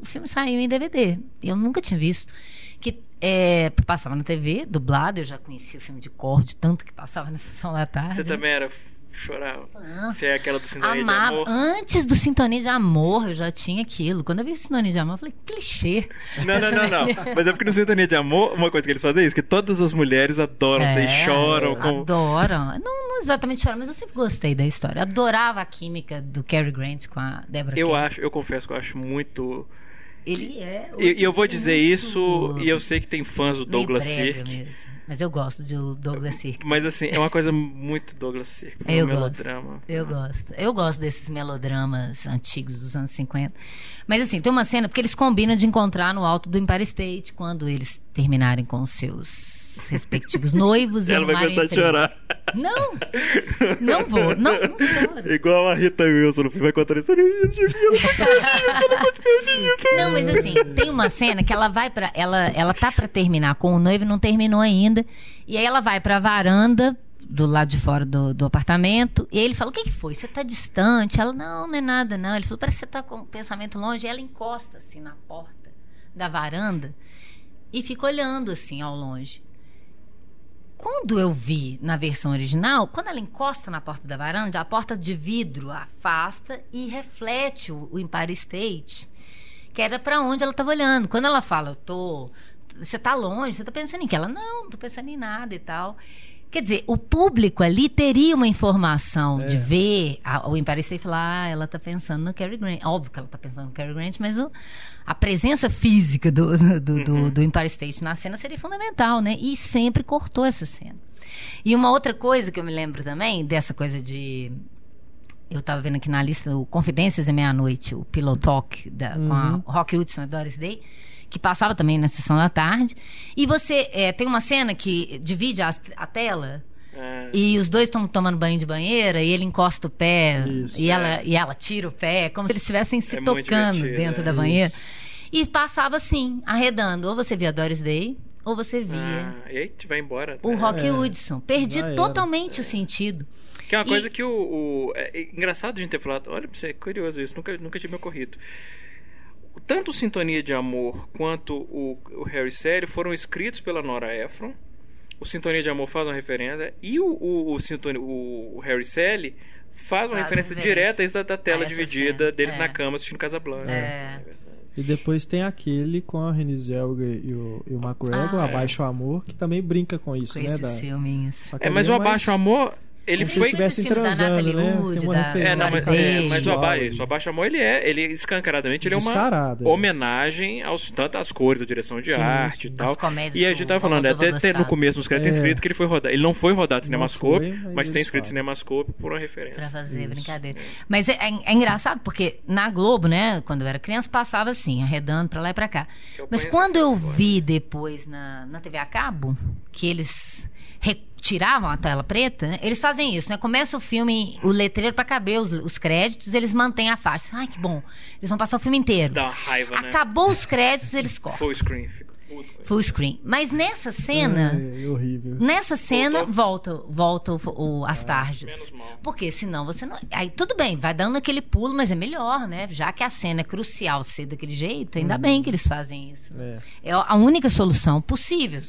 o filme saiu em DVD. Eu nunca tinha visto. Que é, passava na TV, dublado, eu já conhecia o filme de corte, tanto que passava na sessão da tarde. Você também era chorava. Ah, Você é aquela do Sintonia amava. de Amor? Antes do Sintonia de Amor, eu já tinha aquilo. Quando eu vi o Sintonia de Amor, eu falei, clichê. Não, não, não, não. (laughs) Mas é porque no Sintonia de Amor, uma coisa que eles fazem é isso, que todas as mulheres adoram é, e choram. Adoram. Não, não, exatamente choram, mas eu sempre gostei da história. Adorava a química do Cary Grant com a Deborah Eu acho, eu confesso que eu acho muito... Ele é... E eu vou dizer isso, e eu sei que tem fãs do Douglas Sirk. Mas eu gosto de Douglas Sirk. Mas assim, é uma coisa muito Douglas Sirk. Eu um melodrama. Eu gosto. Eu gosto desses melodramas antigos dos anos 50. Mas assim, tem uma cena, porque eles combinam de encontrar no alto do Empire State quando eles terminarem com os seus respectivos noivos. Ela vai começar a chorar. Não, não vou. Não, não Igual a Rita Wilson no filme vai contar a história. Não, mas assim, tem uma cena que ela vai para ela, ela tá para terminar com o noivo, não terminou ainda. E aí ela vai para a varanda do lado de fora do, do apartamento. E ele fala: O que, que foi? Você está distante? Ela: Não, não é nada, não. Ele falou: Parece que você está com o pensamento longe. E ela encosta assim na porta da varanda e fica olhando assim ao longe. Quando eu vi na versão original, quando ela encosta na porta da varanda, a porta de vidro afasta e reflete o, Empire State, que era para onde ela estava olhando. Quando ela fala, eu tô, você está longe, você está pensando em que? Ela, não, não estou pensando em nada e tal. Quer dizer, o público ali teria uma informação é. de ver a, o State e falar, ah, ela está pensando no Cary Grant. Óbvio que ela está pensando no Cary Grant, mas o, a presença física do, do, uhum. do, do Empire State na cena seria fundamental, né? E sempre cortou essa cena. E uma outra coisa que eu me lembro também, dessa coisa de eu estava vendo aqui na lista o Confidências e Meia-Noite, o Pillow Talk da, uhum. com a uhum. Rock Hudson e Doris Day que passava também na sessão da tarde. E você é, tem uma cena que divide a, a tela. Ah. E os dois estão tomando banho de banheira e ele encosta o pé Isso. e ela, e ela tira o pé, como se eles estivessem se É tocando dentro é. da banheira. Isso. E passava assim, arredando. Ou você via Doris Day, ou você via Ah, e aí vai embora. o? Rock É, Hudson. Perdi totalmente o sentido. Que é uma E- coisa que o. o- é é engraçado a gente ter falado. Olha pra você, é curioso isso, nunca, nunca tinha me ocorrido. Tanto Sintonia de Amor quanto o, o Harry Sério foram escritos pela Nora Ephron. O Sintonia de Amor faz uma referência. E o, o, o, Sintonia- o- o Harry Sally faz uma Faz referência direta da, da tela a essa dividida cena, deles é. na cama assistindo Casablanca. É. E depois tem aquele com a Renée Zellweger e o, e o McGregor, Ah, Abaixo o Amor, que também brinca com isso, Com né? esses da- filminhos. só que É, mas o ali Abaixo Amor, ele como se foi. eles estivessem da transando, Natalie né? Wood, Tem uma da- É, não, mas, é, mas o abaixo, o abaixo amor ele é, ele escancaradamente ele é uma é. homenagem aos tanto às cores, a direção de Sim, arte sim. e tal. E a gente tava falando, até, até no começo nos créditos tem É. escrito que ele foi rodado. Ele não foi rodado Cinemascope, foi, mas mas, tem eles escrito. Cinemascope por uma referência. Pra fazer Isso. brincadeira. Mas é, é- é engraçado porque na Globo, né, quando eu era criança, passava assim, arredando pra lá e pra cá. Eu Mas quando eu agora. vi depois na, na TV a cabo, que eles retiravam a tela preta, né, eles fazem isso, né? Começa o filme, o letreiro pra caber os, os créditos, eles mantêm a faixa. Ai, que bom. Eles vão passar o filme inteiro. Dá uma raiva, né? Acabou os créditos, eles (laughs) cortam. Full screen. Full screen. Mas nessa cena, É, é horrível. Nessa cena, Voltou? volta, volta o, o- as tardes. menos mal. Porque senão você não. Aí tudo bem, vai dando aquele pulo, mas é melhor, né? Já que a cena é crucial ser daquele jeito, ainda bem que eles fazem isso. É. É a única solução possível.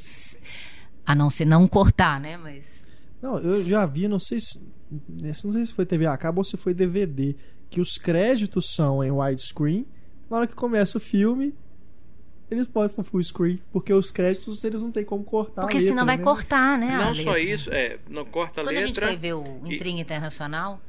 A não ser não cortar, né? Mas. Não, eu já vi, não sei se. Não sei se foi TV a cabo ou se foi DVD. Que os créditos são em widescreen. Na hora que começa o filme, eles postam full screen. Porque os créditos eles não tem como cortar. a Porque letra, senão vai né? cortar, né? a Não só letra. isso, é, não corta a Quando a gente letra. foi ver o e- Intriga Internacional, que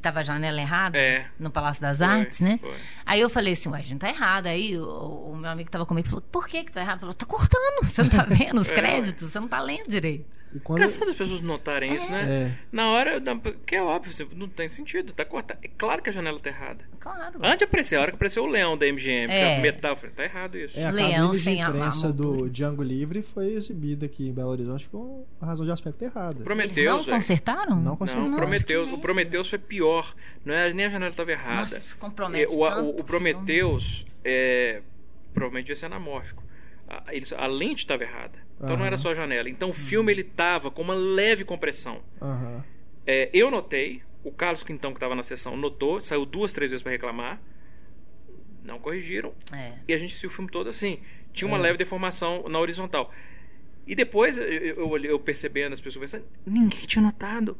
tava a janela errada, É. no Palácio das Foi, Artes, né? foi. Aí eu falei assim, ué, a gente tá errado. Aí o, o meu amigo que tava comigo falou, por que que tá errado? Ele falou, tá cortando, (laughs) você não tá vendo os É, créditos, você não tá lendo direito. E quando... Engraçado as pessoas notarem isso, né? É. Na hora, da- que é óbvio, assim, não tem sentido, tá cortado. É claro que a janela tá errada. Claro. Antes de aparecer, a hora que apareceu o leão da MGM, que É. é metal, eu falei, tá errado isso. É, a Leão de sem a- a imprensa do Django Livre foi exibida aqui em Belo Horizonte com a razão de aspecto errada. Eles Prometeus, não é. consertaram? Não Não. Nossa, Prometeus, que o. Prometeus foi pior. Não é, nem a janela estava errada. Nossa, compromete É, o, tanto o, o Prometeus é, provavelmente devia ser anamórfico. A, eles- a lente estava errada. Então não Aham. era só a janela. Então o filme ele tava com uma leve compressão. Aham. É, eu notei, o Carlos Quintão que estava na sessão notou, saiu duas, três vezes para reclamar. Não corrigiram. É. E a gente assistiu o filme todo assim. Tinha uma É. leve deformação na horizontal. E depois eu, eu, eu percebendo as pessoas pensando, ninguém tinha notado.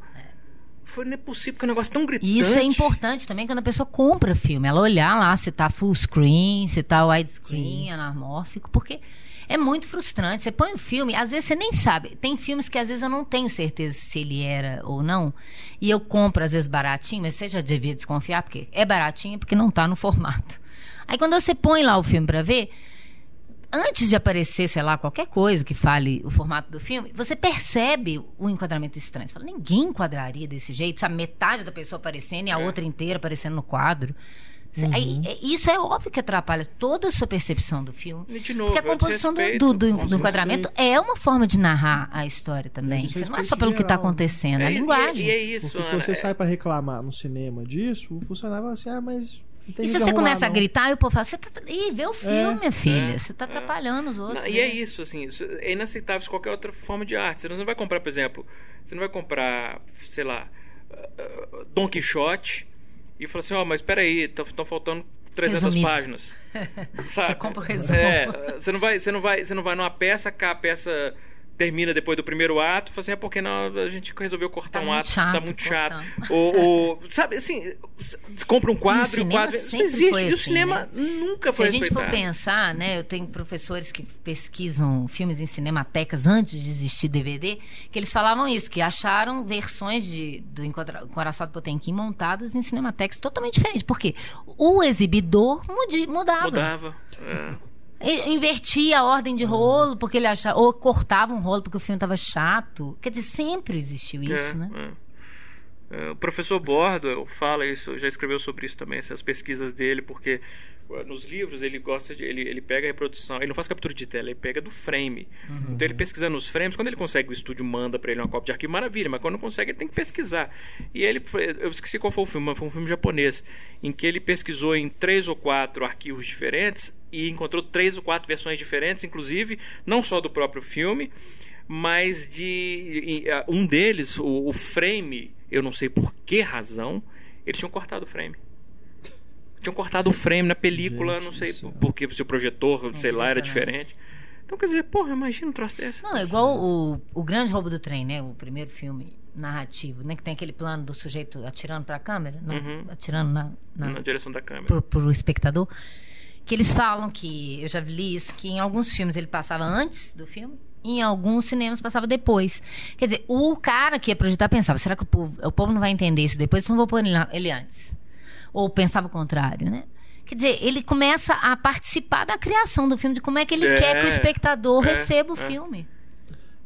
Foi não é possível que é um negócio tão gritante. Isso é importante também quando a pessoa compra filme. Ela olhar lá se tá full screen, se tá widescreen, anamórfico, porque é muito frustrante. Você põe o filme, às vezes você nem sabe. Tem filmes que às vezes eu não tenho certeza se ele era ou não. E eu compro, às vezes, baratinho, mas você já devia desconfiar, porque é baratinho porque não tá no formato. Aí quando você põe lá o filme pra ver, antes de aparecer, sei lá, qualquer coisa que fale o formato do filme, você percebe o enquadramento estranho. Você fala, ninguém enquadraria desse jeito, sabe? Metade da pessoa aparecendo e a É. outra inteira aparecendo no quadro. Uhum. aí, é- isso é óbvio que atrapalha toda a sua percepção do filme. E de novo, Porque a é composição do, do, do- do enquadramento é uma forma de narrar a história também. É Você não é só pelo que está geral, acontecendo, é, a e- linguagem. E, é isso, Porque se Ana, você é- sai pra reclamar no cinema disso, o funcionário vai assim, ah, mas E se você arrumar, começa a não. gritar, e o povo fala, você tá. Ih, vê o filme, minha filha. é, Você tá é. atrapalhando os outros. Não, e é né? isso, assim, isso é inaceitável qualquer outra forma de arte. Você não vai comprar, por exemplo, você não vai comprar, sei lá, uh, Don Quixote e falar assim, ó, mas peraí, estão faltando 300 Resumido. páginas. (laughs) Sabe? Você compra o resumo. É, você não vai, você não vai, você não vai numa peça, cá a peça termina depois do primeiro ato, fala assim, é porque não, a gente resolveu cortar Tá um ato, chato tá muito chato. Ou, ou, sabe, assim, compra um quadro, e o cinema quadro, isso sempre existe, foi e o assim, cinema né? nunca Se foi a gente for pensar, né, eu tenho professores que pesquisam filmes em cinematecas antes de existir DVD, que eles falavam isso, que acharam versões de, do Encoraçado Potemkin montadas em cinematecas totalmente diferentes, porque o exibidor mudi- mudava. Mudava. é. Invertia a ordem de rolo, porque ele achava, ou cortava um rolo porque o filme estava chato. Quer dizer, sempre existiu isso, É, né? é. O professor Bordo fala isso, já escreveu sobre isso também, essas pesquisas dele, porque nos livros ele gosta de. Ele, ele pega a reprodução, ele não faz captura de tela, ele pega do frame. Uhum. Então ele pesquisando os frames, quando ele consegue, o estúdio manda para ele uma cópia de arquivo, maravilha, mas quando não consegue, ele tem que pesquisar. E ele. Eu esqueci qual foi o filme, mas foi um filme japonês, em que ele pesquisou em três ou quatro arquivos diferentes e encontrou três ou quatro versões diferentes, inclusive, não só do próprio filme, mas de. Um deles, o, o frame eu não sei por que razão, eles tinham cortado o frame. Tinham cortado o frame na película, Gente, não sei porque se o projetor, é sei lá, era diferente. Então, quer dizer, porra, imagina um troço desse. Não, é igual o, o Grande Roubo do Trem, né? O primeiro filme narrativo, né? Que tem aquele plano do sujeito atirando para a câmera, não, uhum. atirando na, na, na, direção da câmera. Pro, pro espectador. Que eles falam que, eu já li isso, que em alguns filmes ele passava antes do filme em alguns cinemas passava depois. Quer dizer, o cara que ia projetar pensava: será que o povo, o povo não vai entender isso depois? Então não vou pôr ele, ele antes. Ou pensava o contrário, né? Quer dizer, ele começa a participar da criação do filme, de como é que ele é, quer que o espectador é, receba o é. filme.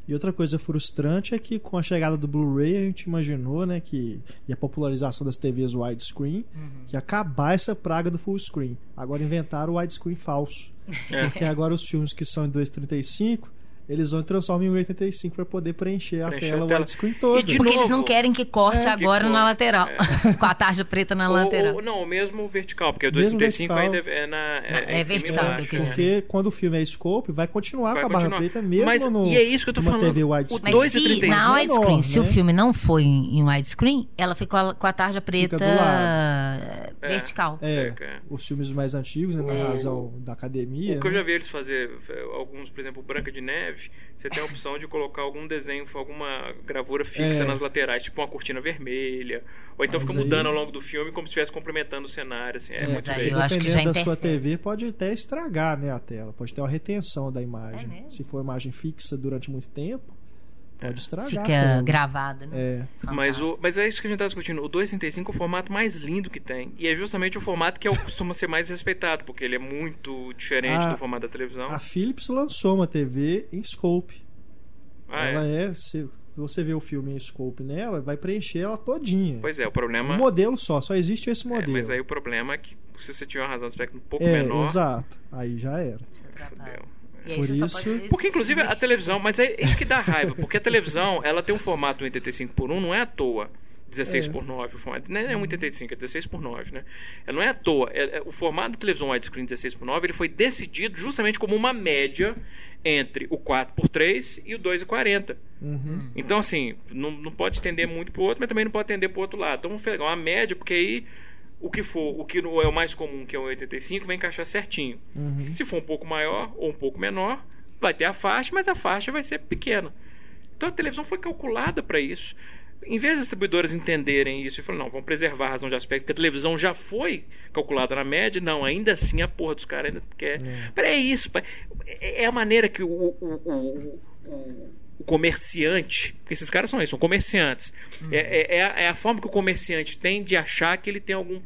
E outra coisa frustrante é que com a chegada do Blu-ray a gente imaginou, né, que e a popularização das TVs widescreen, uhum. que ia acabar essa praga do full screen. Agora inventaram o widescreen falso. É. Porque agora os filmes que são em 235 eles vão transformar em 85 para poder preencher, preencher a tela, tela. widescreen toda. Porque novo, eles não querem que corte é, agora que na lateral, é. (laughs) com a tarja preta na ou, lateral. Ou, não, mesmo vertical, porque o 235 ainda é na é, é vertical, embaixo, que porque quando o filme é scope, vai continuar vai com a barra continuar. preta mesmo Mas, no E é isso que eu tô falando. TV widescreen. Mas se, na widescreen, se o né? filme não foi em widescreen, ela ficou com a tarja preta vertical. É, os filmes mais antigos, né, na razão da academia. O que eu já vi eles fazer, alguns, por exemplo, Branca de Neve, você tem a opção de colocar algum desenho, alguma gravura fixa é. nas laterais, tipo uma cortina vermelha. Ou então Mas fica mudando aí... ao longo do filme como se estivesse complementando o cenário. Assim, é, é muito aí, Dependendo da sua TV, pode até estragar né, a tela. Pode ter uma retenção da imagem. É Se for imagem fixa durante muito tempo, Pode estragar. Fica gravado, né? É. Mas, o, mas é isso que a gente está discutindo. O 235 é o formato mais lindo que tem. E é justamente o formato que é, costuma ser mais respeitado, porque ele é muito diferente a, do formato da televisão. A Philips lançou uma TV em scope. Ah, ela é, é se você vê o filme em scope nela, vai preencher ela todinha. Pois é, o problema. Um modelo só, só existe esse modelo. É, mas aí o problema é que se você tiver uma razão de aspecto um pouco é, menor. Exato. Aí já era. Fudeu. Por isso, porque inclusive a televisão, mas é isso que dá raiva, porque a televisão, ela tem um formato 85 por 1, não é à toa. 16 é. por 9 o formato. Não é 1,85, é 16 por 9, né? Não é à toa. É, é, o formato da televisão widescreen 16 por 9 ele foi decidido justamente como uma média entre o 4 por 3 e o 2,40. Uhum. Então, assim, não, não pode estender muito para o outro, mas também não pode estender para o outro lado. Então, vamos pegar uma média, porque aí o que for, o que é o mais comum, que é o 85, vai encaixar certinho. Uhum. Se for um pouco maior ou um pouco menor, vai ter a faixa, mas a faixa vai ser pequena. Então a televisão foi calculada para isso. Em vez das distribuidoras entenderem isso e falarem, não, vamos preservar a razão de aspecto, porque a televisão já foi calculada na média, não, ainda assim a porra dos caras ainda quer. É. é isso, é, é a maneira que o, o, o, o o comerciante, porque esses caras são isso, são comerciantes. Uhum. É, é, é, a, é, a, forma que o comerciante tem de achar que ele tem algum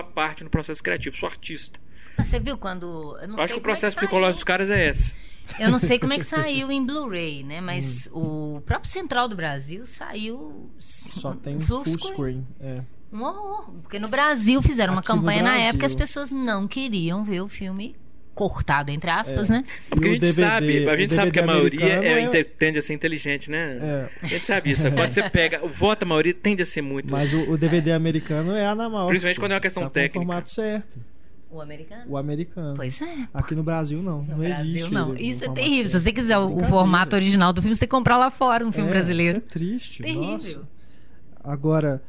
parte no processo criativo. Sou artista. Você viu quando. Eu, eu acho que o processo é que psicológico dos caras é esse. Eu não sei como é que saiu em Blu-ray, né? (laughs) Mas hum. o próprio Central do Brasil saiu. Só tem full, full screen. É. Um horror. Porque no Brasil fizeram Aqui uma campanha na época as pessoas não queriam ver o filme cortado, entre aspas, é. né? É porque a gente DVD, sabe, a gente sabe que a maioria é, é, tende a ser inteligente, né? É. A gente sabe isso. (laughs) Quando você pega, o voto a maioria tende a ser muito. Mas o, o DVD americano é a na maior. Principalmente quando é uma questão tá técnica. Com o formato certo. O americano? O americano. Pois é. Aqui no Brasil não. No não Brasil, existe. Não. Isso é terrível. Certo. Se você quiser o, o formato original do filme, você tem que comprar lá fora um filme é, brasileiro. Isso é triste. Terrível. Nossa. Agora,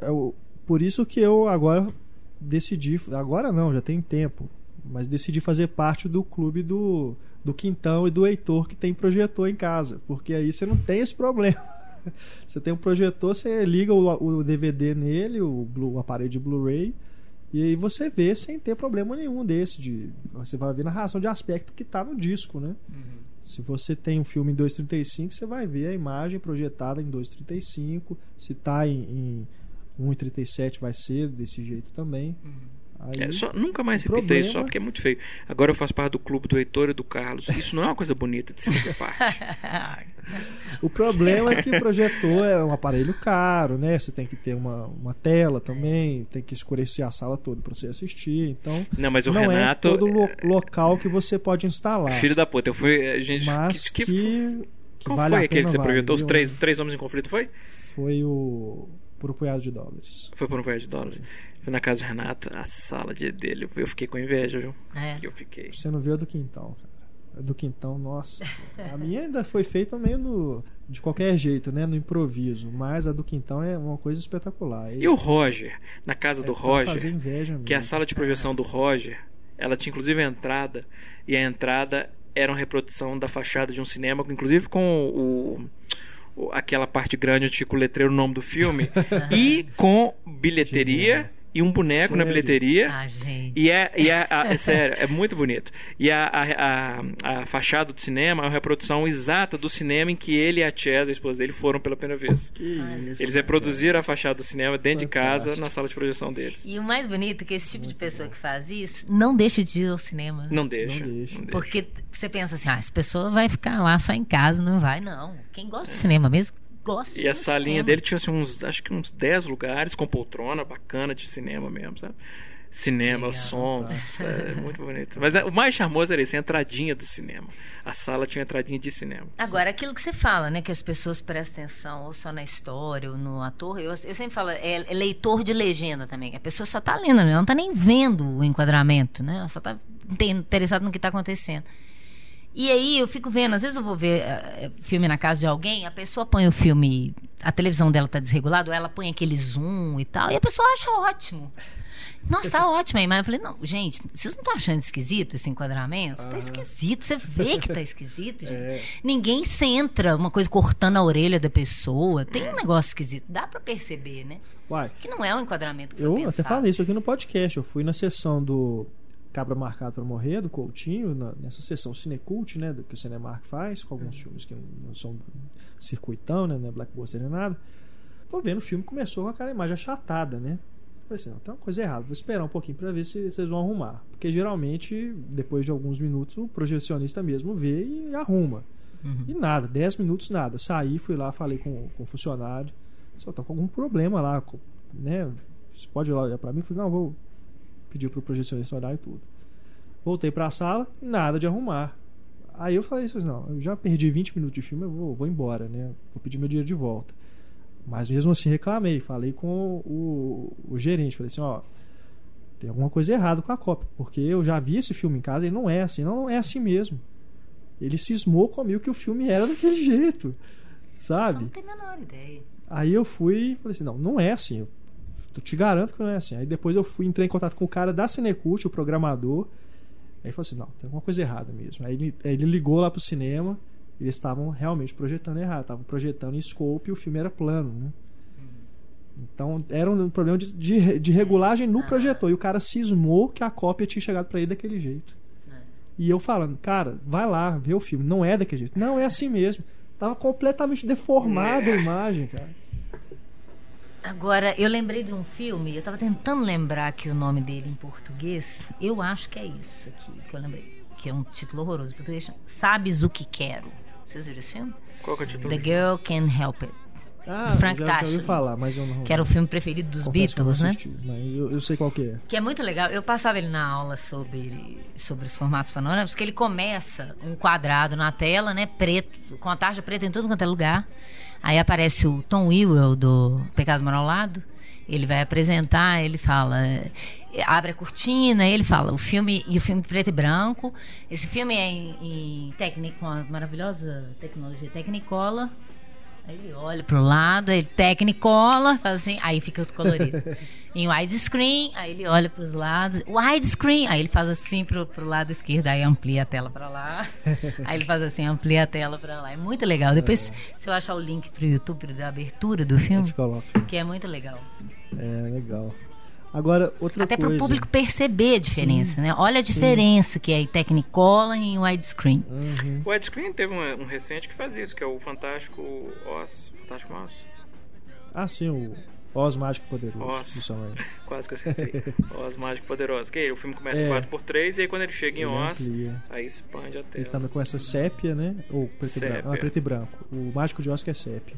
eu, por isso que eu agora decidi. Agora não, já tem tempo mas decidi fazer parte do clube do, do Quintão e do Heitor que tem projetor em casa, porque aí você não tem esse problema. (laughs) Você tem um projetor, você liga o, o DVD nele, o, o aparelho de Blu-ray, e aí você vê sem ter problema nenhum desse. De, você vai ver na razão de aspecto que está no disco, né? Uhum. Se você tem um filme em 2.35, você vai ver a imagem projetada em 2.35. Se está em, em 1.37, vai ser desse jeito também. Uhum Aí, É, só, nunca mais repita isso, só problema- porque é muito feio. Agora eu faço parte do clube do Heitor e do Carlos. Isso não é uma coisa bonita de se fazer (laughs) parte. O problema é que o projetor é um aparelho caro, né? Você tem que ter uma, uma tela também, tem que escurecer a sala toda para você assistir. Então, Não, mas o não Renato. é todo lo- local que você pode instalar. Filho da puta, eu fui. A gente, mas que, que, Qual vale foi aquele que você vale, projetou? Os três, três homens em conflito, foi? Foi o por um punhado de dólares. Foi por um punhado de dólares. Fui na casa do Renato, a sala de- dele. Eu fiquei com inveja, viu? É. Eu fiquei. Você não viu a do quintão, cara. A do quintão, nossa. A minha ainda foi feita meio no de qualquer jeito, né, no improviso, mas a do quintão é uma coisa espetacular. E o Roger, na casa é do Roger, fazer inveja mesmo. que é a sala de projeção do Roger, ela tinha inclusive a entrada, e a entrada era uma reprodução da fachada de um cinema, inclusive com o- aquela parte grande onde fica o letreiro, o nome do filme, (laughs) e com bilheteria e um boneco na Sério? bilheteria. Ah, gente. E é, e é, a- é sério, é muito bonito. E a, a, a, a fachada do cinema é uma reprodução exata do cinema em que ele e a Chess, a esposa dele, foram pela primeira vez. Que isso, Eles reproduziram a fachada do cinema dentro de casa, Fantástico. na sala de projeção deles. E o mais bonito é que esse tipo de pessoa que faz isso não deixa de ir ao cinema. Não deixa. Não deixa. Porque você pensa assim, ah, essa pessoa vai ficar lá só em casa, não vai, não. Quem gosta de cinema mesmo, gosta de E a salinha cinema. dele tinha assim, uns, acho que uns 10 lugares com poltrona bacana de cinema mesmo, sabe? Cinema, Legal. som, é muito bonito. Mas é, o mais charmoso era isso, a entradinha do cinema. A sala tinha entradinha de cinema. Agora, aquilo que você fala, né? Que as pessoas prestam atenção ou só na história ou no ator. Eu, eu sempre falo, é, é leitor de legenda também. A pessoa só tá lendo, ela não tá nem vendo o enquadramento, né? Ela só tá inte- interessada no que tá acontecendo. E aí eu fico vendo, às vezes eu vou ver eh, filme na casa de alguém, a pessoa põe o filme, a televisão dela tá desregulada, ou ela põe aquele zoom e tal, e a pessoa acha ótimo. Nossa, tá (laughs) ótimo aí. Mas eu falei, não, gente, vocês não estão achando esquisito esse enquadramento? Tá esquisito, você vê que tá esquisito, (laughs) gente. É. Ninguém centra uma coisa cortando a orelha da pessoa. Tem um negócio esquisito, dá pra perceber, né? Uai, Que não é um enquadramento que eu até falei isso aqui no podcast. Eu fui na sessão do Cabra Marcado para Morrer, do Coutinho, na- nessa sessão Cinecult, né? Do que o Cinemark faz, com alguns filmes que não são circuitão, né? Não é Blackbuster nem nada. Tô vendo o filme começou com aquela imagem achatada, né? Falei assim, não, tem uma coisa errada, vou esperar um pouquinho para ver se vocês vão arrumar. Porque geralmente, depois de alguns minutos, o projecionista mesmo vê e arruma. Uhum. E nada, 10 minutos nada. Saí, fui lá, falei com, com o funcionário. Só tá com algum problema lá, né? Você pode olhar para mim? Falei, não, vou pedir pro projecionista olhar e tudo. Voltei para a sala, nada de arrumar. Aí eu falei assim, não, eu já perdi 20 minutos de filme, eu vou, vou embora, né? Vou pedir meu dinheiro de volta. Mas mesmo assim reclamei, falei com o, o gerente, falei assim, ó, tem alguma coisa errada com a cópia, porque eu já vi esse filme em casa e não é assim, não, não é assim mesmo. Ele cismou comigo que o filme era daquele (laughs) jeito, sabe? não tem a menor ideia. Aí eu fui e falei assim, não, não é assim. Eu eu te garanto que não é assim. Aí depois eu fui entrei em contato com o cara da Cinecult, o programador. Aí ele falou assim, não, tem alguma coisa errada mesmo. Aí ele, aí ele ligou lá pro cinema, eles estavam realmente projetando errado, estavam projetando em scope e o filme era plano, né? Então era um problema de, de, de regulagem no Ah. projetor. E o cara cismou que a cópia tinha chegado pra ele daquele jeito. É. E eu falando, cara, vai lá, vê o filme. Não é daquele jeito. Não, é assim mesmo. Tava completamente deformada a imagem, cara. Agora, eu lembrei de um filme, eu tava tentando lembrar aqui o nome dele em português. Eu acho que é isso aqui que eu lembrei. Que é um título horroroso em português. Sabes o que quero? Vocês viram esse filme? Qual que é o título? The Girl Can Help It. Ah, do Frank já, já ouvi falar, mas eu não. Que era o filme preferido dos confesso que eu não Beatles, né? assisti, Mas eu, eu sei qual que é. Que é muito legal. Eu passava ele na aula sobre, sobre os formatos panorâmicos, porque ele começa um quadrado na tela, né? Preto, com a tarja preta em tudo quanto é lugar. Aí aparece o Tom Ewell do Pecado Moral ao Lado. Ele vai apresentar, ele fala. Abre a cortina, ele fala, o filme, e o filme preto e branco. Esse filme é em, em técnica, com a maravilhosa tecnologia Technicolor. Aí ele olha pro lado, ele Technicolor, faz assim, aí fica colorido. (laughs) em widescreen, aí ele olha pros lados, widescreen, aí ele faz assim pro, pro lado esquerdo, aí amplia a tela pra lá. (laughs) aí ele faz assim, amplia a tela pra lá. É muito legal. Depois, se eu achar o link pro YouTube da abertura do filme, que é muito legal. É, legal. Agora, outra Até coisa. pro público perceber a diferença, né? Olha a diferença que é em Technicolor e em widescreen. Uhum. O widescreen teve um, um recente que faz isso, que é o Fantástico Oz. Fantástico Oz. Ah, sim, o Oz Mágico e Poderoso. Oz. Raimi. (laughs) Quase que acertei. (laughs) Oz Mágico Poderoso. Que aí, o filme começa É. 4x3 e aí quando ele chega em Ele Oz, amplia. aí expande a Ele tela. também começa sépia, né? Ou preto e Sépia. branco. Ah, preto e branco. O Mágico de Oz que é sépia.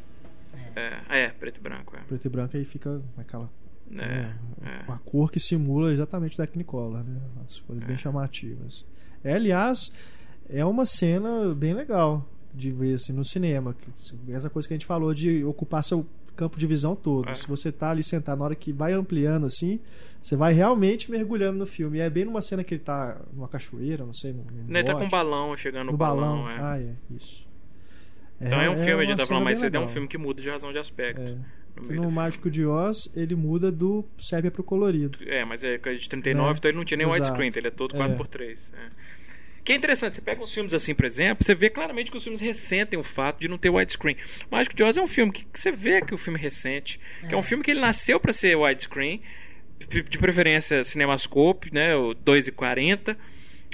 É, é, preto e branco, é. Preto e branco aí fica aquela É, né, é. uma cor que simula exatamente o Technicolor, né? As cores É. bem chamativas. É, aliás, é uma cena bem legal de ver assim no cinema. que- Essa coisa que a gente falou de ocupar seu campo de visão todo. É. Se você tá ali sentado na hora que vai ampliando assim, você vai realmente mergulhando no filme. E é bem numa cena que ele tá numa cachoeira, não sei, num, num Ele tá com um balão chegando no, no balão. balão. é. Ah, é, isso. então é um filme, mais bem cedo, é um filme que muda de razão de aspecto. É. no no Mágico de Oz, ele muda do sépia pro colorido. É, mas é de 39, Né? então ele não tinha nem widescreen, ele é todo É. 4x3. É. Que é interessante, você pega uns filmes assim, por exemplo, você vê claramente que os filmes ressentem o fato de não ter widescreen. O Mágico de Oz é um filme que, que você vê que o filme recente, que é um filme que ele nasceu para ser widescreen, de, de preferência cinemascope, né, o 2,40.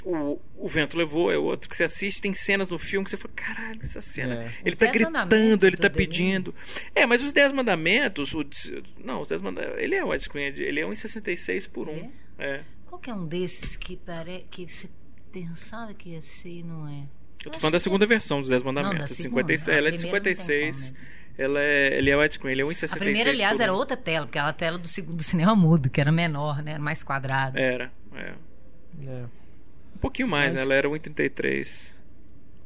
O, o Vento Levou é outro que você assiste, tem cenas no filme que você fala, caralho, essa cena. É. Ele Os tá Dez gritando, ele tá Denis. pedindo. É, mas os 10 mandamentos, o, não, os 10 mandamentos, ele é widescreen, ele é 1,66 por 1. É. Qual que é um desses que, pare... que você pensava que ia ser e não é? Eu tô falando da segunda é. versão dos 10 Não, da mandamentos. segunda. 56, A ela é de primeira não tem 56. como, né? Ela é, ele é widescreen, ele é 1,66 A primeira, aliás, era outra tela, porque era a tela do segundo (laughs) cinema mudo, que era menor, né? Era mais quadrada. Era, é. É. Um pouquinho mais, Mas- né? Ela era 1,33.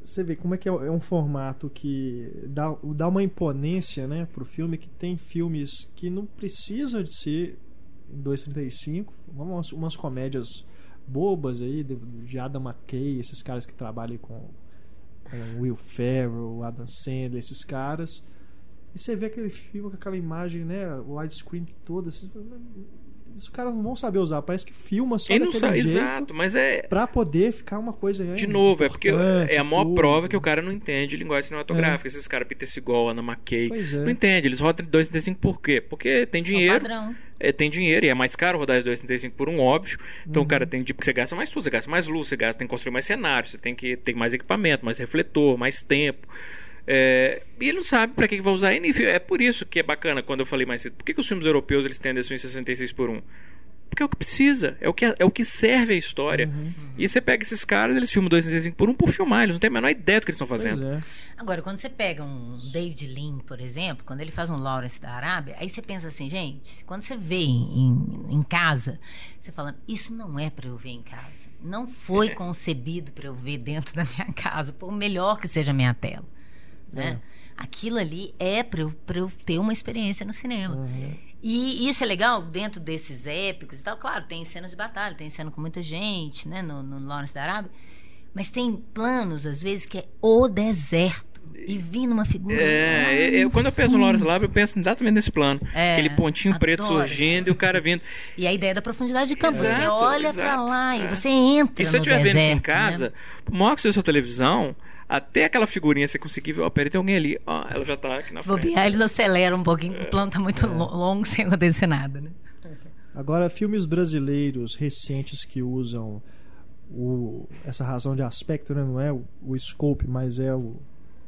Você vê como é que é é um formato que dá, dá uma imponência né, pro filme, que tem filmes que não precisam de ser em 2,35. Umas, umas comédias bobas aí, de, de Adam McKay, esses caras que trabalham com, com Will Ferrell, Adam Sandler, esses caras. E você vê aquele filme com aquela imagem, né, widescreen toda. Assim, os caras não vão saber usar, parece que filma só Ele não daquele sabe, jeito exato, mas é. pra poder ficar uma coisa De novo, é porque é a maior tudo. prova que o cara não entende linguagem cinematográfica. Esses caras, Peter Seagal, Anna McKay, é. não entende. Eles rodam de 2,35 por quê? Porque tem É dinheiro. É, tem dinheiro e é mais caro rodar de 2,35 por um, óbvio. Então o Uhum. cara tem de, porque você gasta mais tudo, você gasta mais luz, você gasta, tem que construir mais cenário, você tem que ter mais equipamento, mais refletor, mais tempo. É, e ele não sabe pra que que vai usar. E, enfim, é por isso que é bacana quando eu falei mais cedo. Por que, que os filmes europeus eles tendem a ser em 66 por 1? Porque é o que precisa, é o que, é o que serve a história. Uhum. E você pega esses caras, eles filmam 265 por 1 por filmar, eles não têm a menor ideia do que eles estão Pois fazendo. é. Agora, quando você pega um David Lean, por exemplo, quando ele faz um Lawrence da Arábia, aí você pensa assim, gente, quando você vê em, em, em casa, você fala, isso não é para eu ver em casa. Não foi concebido para eu ver dentro da minha (laughs) casa, por melhor que seja a minha tela. Né? Aquilo ali é para eu, pra eu ter uma experiência no cinema. Uhum. E isso é legal dentro desses épicos e tal. Claro, tem cenas de batalha, tem cena com muita gente, né? No, no Lawrence da Arábia. Mas tem planos, às vezes, que é o deserto. E vindo uma figura. lá É, eu, quando eu penso no Lawrence. Lábio, eu penso exatamente nesse plano. É, Aquele pontinho preto adoro. surgindo e o cara vindo. E a ideia da profundidade de campo. Exato, você olha pra exato, lá é. e você entra E se eu estiver vendo isso em deserto, casa, né? por maior que seja sua televisão, até aquela figurinha você conseguir ver, ó, peraí, tem alguém ali. Ó, ela já tá aqui na Se frente. bobear, eles aceleram um pouquinho, É. o plano tá muito lo- longo sem acontecer nada, né? Agora, filmes brasileiros recentes que usam o, essa razão de aspecto, né? não é o, o scope, mas é o,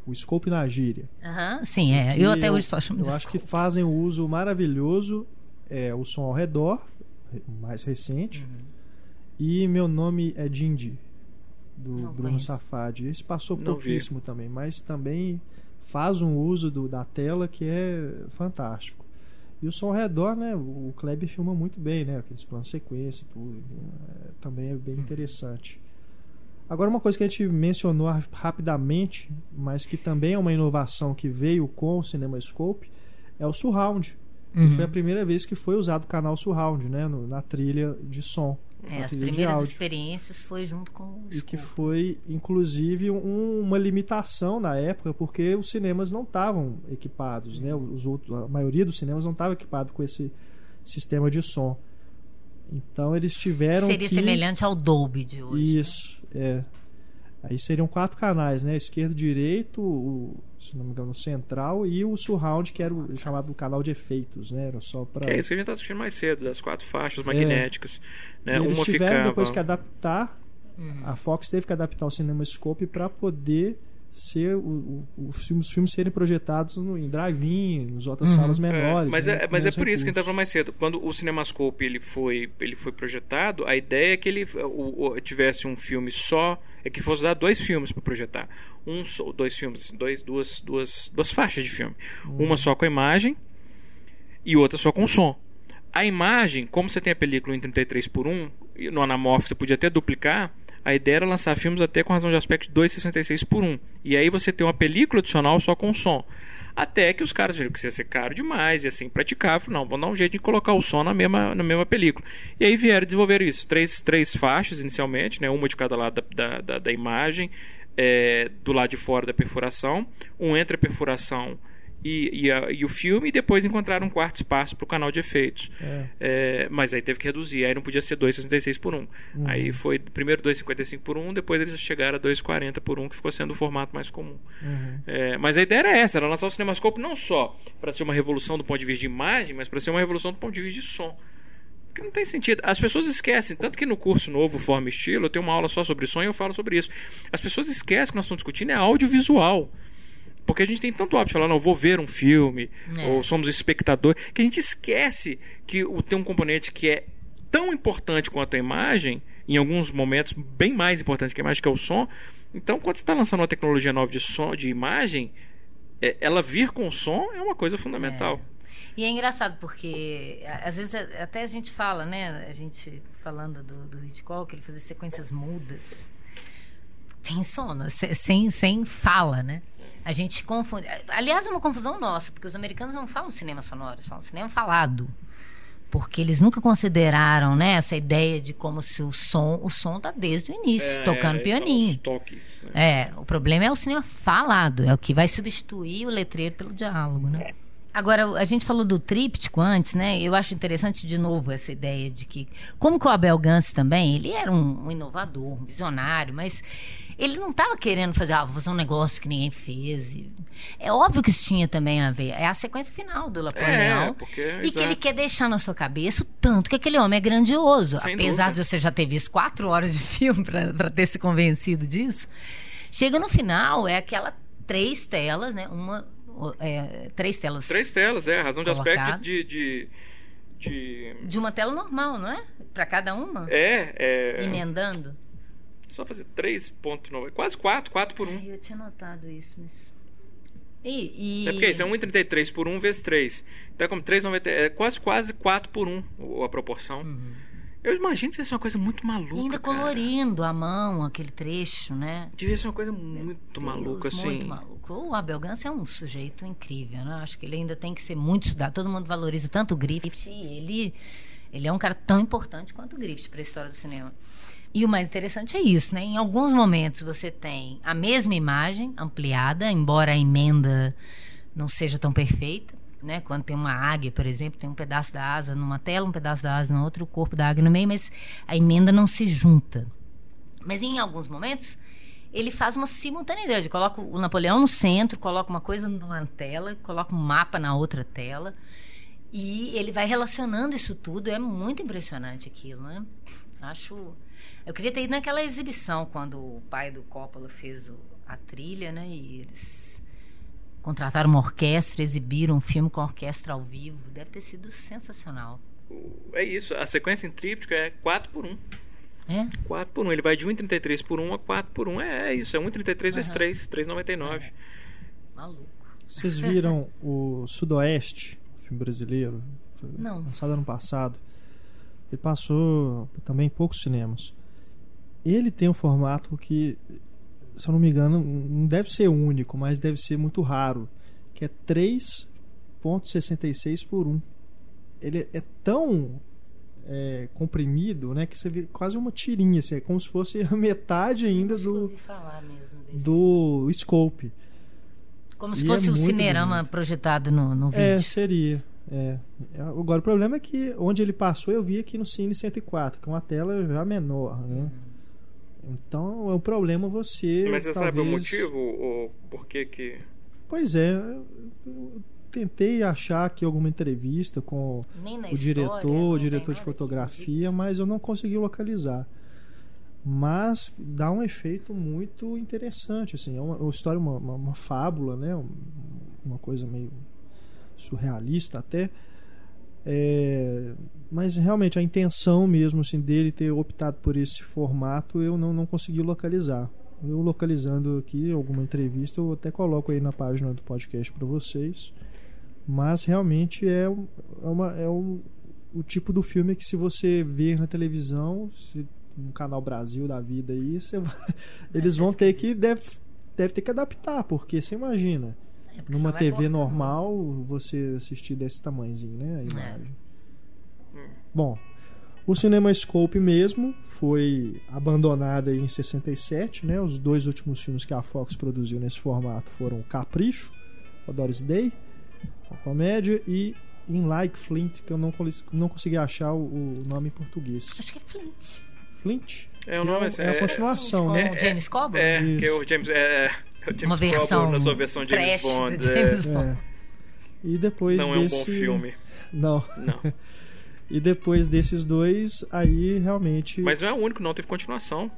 o scope na gíria. Aham, sim, é. Que Eu até hoje só chamo Eu de acho que fazem um uso maravilhoso, é o som ao redor, mais recente, Uhum. e meu nome é Dindi, do Não Bruno conheço. Safadi. Esse passou Não vi. pouquíssimo também, mas também faz um uso do- da tela que é fantástico. E o som ao redor, né? O Kleber filma muito bem, né? Aqueles planos sequência e tudo. é, também é bem interessante. Agora, uma coisa que a gente mencionou ra- rapidamente, mas que também é uma inovação que veio com o CinemaScope, é o Surround. Que Uhum. foi a primeira vez que foi usado o canal Surround, né? no- na trilha de som. É, as primeiras experiências foi junto com o E que foi, inclusive, um- uma limitação na época, porque os cinemas não estavam equipados, né? Os outros, a maioria dos cinemas não estava equipado com esse sistema de som. Então eles tiveram Seria que... semelhante ao Dolby de hoje. Isso, é. Aí seriam quatro canais, né? Esquerdo, direito, o, se não me engano, o central e o surround, que era o chamado canal de efeitos, né? Era só para. Que é isso que a gente tá assistindo mais cedo, das quatro faixas magnéticas. Né? eles Uma tiveram ficava. depois que adaptar, Uhum. a Fox teve que adaptar o CinemaScope para poder ser o, o, os, filmes, os filmes serem projetados no, em drive-in, nas outras Uhum. salas É, menores. mas né, é, mas é por isso que a gente recursos. estava mais cedo. Quando o Cinemascope ele foi, ele foi projetado, a ideia é que ele o- o- tivesse um filme só, é que fosse dar dois filmes para projetar. Um dois filmes, dois, duas, duas, duas faixas de filme. Uma só com a imagem e outra só com som. A imagem, como você tem a película em 33 por 1, e no anamorfo você podia até duplicar, a ideia era lançar filmes até com razão de aspecto de 2,66 por 1. E aí você tem uma película adicional só com som. Até que os caras viram que isso ia ser caro demais e assim, praticável. Não, vão dar um jeito de colocar o som na mesma, na mesma película. E aí vieram desenvolver isso. Três, três faixas inicialmente, né? uma de cada lado da, da, da, da imagem, é, do lado de fora da perfuração, um entre a perfuração e, e, a- e o filme, e depois encontraram um quarto espaço para o canal de efeitos. É. É, mas aí teve que reduzir, aí não podia ser 2,66 por 1. Uhum. Aí foi primeiro 2,55 por 1, depois eles chegaram a 2,40 por 1, que ficou sendo o formato mais comum. Uhum. É, mas a ideia era essa, era lançar o Cinemascope não só para ser uma revolução do ponto de vista de imagem, mas para ser uma revolução do ponto de vista de som. Porque não tem sentido. As pessoas esquecem, tanto que no curso novo Forma e Estilo, eu tenho uma aula só sobre som e eu falo sobre isso. As pessoas esquecem que nós estamos discutindo é audiovisual. Porque a gente tem tanto hábito de falar, não, vou ver um filme, É. ou somos espectador, que a gente esquece que o- tem um componente que é tão importante quanto a imagem, em alguns momentos bem mais importante que a imagem, que é o som. Então, quando você está lançando uma tecnologia nova de som, de imagem, é, ela vir com som é uma coisa fundamental. E é engraçado porque às vezes até a gente fala, né? A gente falando do, do Hitchcock, ele fazia sequências mudas. Tem sono, se- sem, sem fala, né? A gente confunde. Aliás, é uma confusão nossa, porque os americanos não falam cinema sonoro, eles falam cinema falado. Porque eles nunca consideraram, né, essa ideia de como se o som, o som tá desde o início, É, tocando são pianinho. Os toques. né? É, o problema é o cinema falado, é o que vai substituir o letreiro pelo diálogo, né? Agora, a gente falou do tríptico antes, né? Eu acho interessante de novo essa ideia de que, como que o Abel Gance também, ele era um, um inovador, um visionário, mas ele não estava querendo fazer, ah, vou fazer um negócio que ninguém fez. É óbvio que isso tinha também a ver. É a sequência final do Napoleão. É, porque. E que exato. ele quer deixar na sua cabeça o tanto que aquele homem é grandioso. Sem Apesar dúvida. de você já ter visto quatro horas de (laughs) filme para ter se convencido disso. Chega no final, é aquela três telas, né? Uma. é, três telas. Três telas, é. Razão de aspecto de. de, de- De uma tela normal, não é? Para cada uma? É, é. Emendando. Só fazer 3.9. Quase 4, 4 por 1. Ai, eu tinha notado isso, mas. E, e... É porque isso é 1,33 por 1 vezes 3. Então é como 3,90. É quase, quase 4 por 1 o- a proporção. Eu imagino que deve ser uma coisa muito maluca. E ainda cara. colorindo a mão, aquele trecho, né? Devia ser uma coisa muito maluca, Deus, assim. Muito maluco. O Abel Gance é um sujeito incrível, né? Acho que ele ainda tem que ser muito estudado. Todo mundo valoriza tanto o Griffith. e Ele, ele é um cara tão importante quanto o Griffith para a história do cinema. E o mais interessante é isso, né? Em alguns momentos você tem a mesma imagem ampliada, embora a emenda não seja tão perfeita. Né? Quando tem uma águia, por exemplo, tem um pedaço da asa numa tela, um pedaço da asa na outra, o corpo da águia no meio, mas a emenda não se junta. Mas em alguns momentos ele faz uma simultaneidade. Coloca o Napoleão no centro, coloca uma coisa numa tela, coloca um mapa na outra tela. E ele vai relacionando isso tudo. É muito impressionante aquilo, né? Acho. Eu queria ter ido naquela exibição quando o pai do Coppola fez o- a trilha, né? E eles contrataram uma orquestra, exibiram um filme com orquestra ao vivo. Deve ter sido sensacional. É isso. A sequência em tríptico é 4 por 1. É? 4 por 1. Ele vai de 1,33 por 1 a 4 por 1. É, é isso. É 1,33 vezes Aham. 3. 3,99. Maluco. Vocês viram o Sudoeste, o filme brasileiro? Não. Lançado ano passado. Ele passou também em poucos cinemas. Ele tem um formato que, se eu não me engano, não deve ser único, mas deve ser muito raro, que é 3.66 por 1. Ele é tão é, comprimido, né, que você vê quase uma tirinha, assim, é como se fosse a (laughs) metade ainda do, do scope. Como se E fosse é o cinerama bonito. projetado no, no vídeo. É, seria. É. Agora, o problema é que onde ele passou, eu vi aqui no Cine 104, que é uma tela já menor, né? Então, é um problema você. Mas você sabe o talvez- motivo? Ou por que que... Pois é. eu tentei achar aqui alguma entrevista com o história, diretor, o diretor de fotografia, mas eu não consegui localizar. mas dá um efeito muito interessante assim é uma, uma história uma, uma, uma fábula né Um- uma coisa meio surrealista até É, mas realmente a intenção mesmo assim dele ter optado por esse formato eu não, não consegui localizar. Eu localizando aqui alguma entrevista eu até coloco aí na página do podcast para vocês. Mas realmente é, é, uma, é um, o tipo do filme que se você ver na televisão se, no canal Brasil da vida aí (laughs) eles vão ter que deve, deve ter que adaptar porque você imagina É, numa TV cortando. normal você assistir desse tamanhozinho né a imagem bom o CinemaScope mesmo foi abandonado em 67 né os dois últimos filmes que a Fox produziu nesse formato foram Capricho o Doris Day uma comédia e In Like Flint que eu não, não consegui achar o, o nome em português Acho que é Flint. Flint É o Que nome é, é a continuação Com né o James Coburn? É, Isso. que é o James. É, é o James Uma Coburn versão na sua versão James Bond. é. James Bond. É. E depois Não é um desse... bom filme. Não. Não. (laughs) E depois desses dois, aí realmente. Mas não é o único, não. Teve continuação.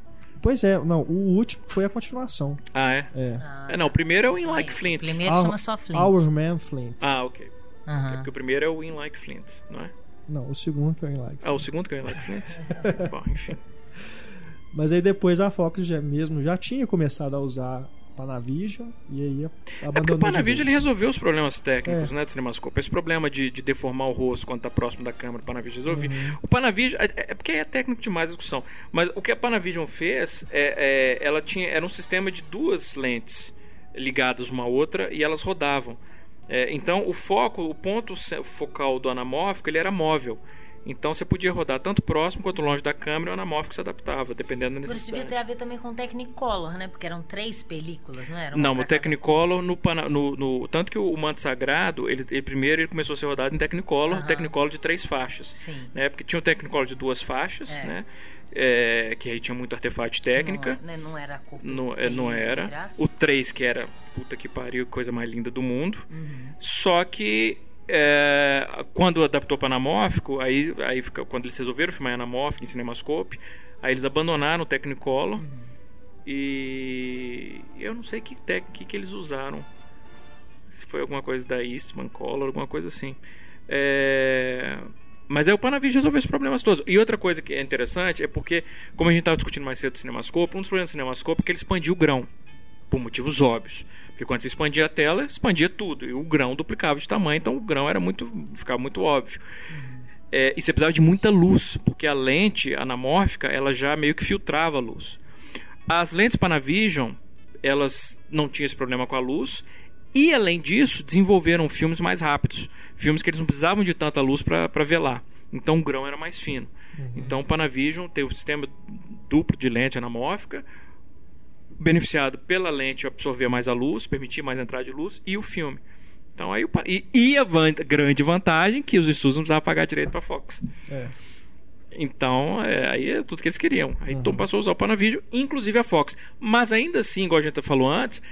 Pois é, não, o último foi a continuação. Ah, é? É. Ah, É, não, o primeiro é o In Like Flint. Flint. O primeiro Our- chama só Flint. Our Man Flint. Ah, ok. Aham. Porque o primeiro é o In Like Flint, não é? Não, o segundo foi em like. Ah, o segundo que é o In Like Flint? (laughs) Bom, enfim. Mas aí depois a Fox já mesmo já tinha começado a usar Panavision e aí abandonou. É porque o de Panavision ele resolveu os problemas técnicos, É. né, do Cinemascope. Esse problema de, de deformar o rosto quando tá próximo da câmera, o Panavision resolveu. Uhum. O Panavision, é, é porque é técnico demais a discussão, mas o que a Panavision fez, é, é, ela tinha, era um sistema de duas lentes ligadas uma à outra e elas rodavam. É, então o foco, o ponto focal do anamórfico, ele era móvel. Então você podia rodar tanto próximo quanto longe da câmera, o anamórfico se adaptava, dependendo da Por isso devia necessidade. ter a ver também com Technicolor, né? Porque eram três películas, não era? Não, cada- Technicolor, no, no, no- tanto que o Manto Sagrado, ele, ele primeiro ele começou a ser rodado em Technicolor, Aham. Technicolor de três faixas. Sim. Né? Porque tinha o Technicolor de duas faixas, É. né? É, que aí tinha muito artefato técnica. Não, né, não era a cor Não, é, não era. O 3, que era, puta que pariu, coisa mais linda do mundo. Uhum. Só que é, quando adaptou para anamórfico, aí, aí fica, quando eles resolveram filmar em anamórfico, em cinemascope, aí eles abandonaram o Technicolor. Uhum. E eu não sei que técnica que eles usaram. Se foi alguma coisa da Eastman Color, alguma coisa assim. É, Mas aí o Panavision resolveu esses problemas todos. E outra coisa que é interessante é porque, como a gente estava discutindo mais cedo do Cinemascope, um dos problemas do Cinemascope é que ele expandiu o grão. Por motivos óbvios. Porque quando você expandia a tela, expandia tudo. E o grão duplicava de tamanho, então o grão era muito. ficava muito óbvio. É, e você precisava de muita luz, porque a lente anamórfica ela já meio que filtrava a luz. As lentes Panavision, elas não tinham esse problema com a luz. E além disso, desenvolveram filmes mais rápidos. Filmes que eles não precisavam de tanta luz para velar. Então o grão era mais fino. Então o Panavision tem o sistema duplo de lente anamórfica, beneficiado pela lente absorver mais a luz, permitir mais entrada de luz, e o filme. Então aí o e, e a van- grande vantagem que os estúdios não precisavam pagar direito para Fox. É. Então, é, aí é tudo que eles queriam. Aí então passou a usar o Panavision, inclusive a Fox. Mas ainda assim, igual a gente falou antes,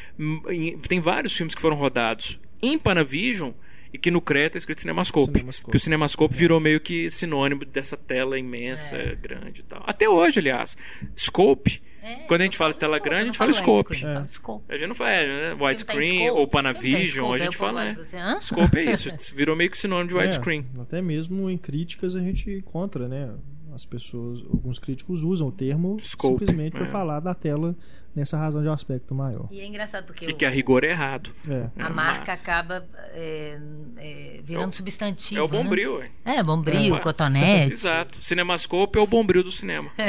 em- tem vários filmes que foram rodados em Panavision e que no crédito é escrito Cinemascope. Cinemascope. Que o Cinemascope virou meio que sinônimo dessa tela imensa, grande e tal. Até hoje, aliás. Scope, É, quando a gente fala falo tela grande, a gente fala scope. É. scope. A gente não fala é, né? Widescreen ou Panavision, a scope, gente fala. É. hã? Scope é isso, (laughs) virou meio que sinônimo de widescreen. É, até mesmo em críticas a gente encontra, né? As pessoas, alguns críticos usam o termo Scope, simplesmente para é. falar da tela nessa razão de um aspecto maior. E é engraçado porque E o- que a rigor é errado. É. a É, marca mas- acaba é, é, virando É o- substantivo. É o né? bombril, ué. É, bombril, É. cotonete. (laughs) Exato. Cinemascope é o bombril do cinema. (laughs)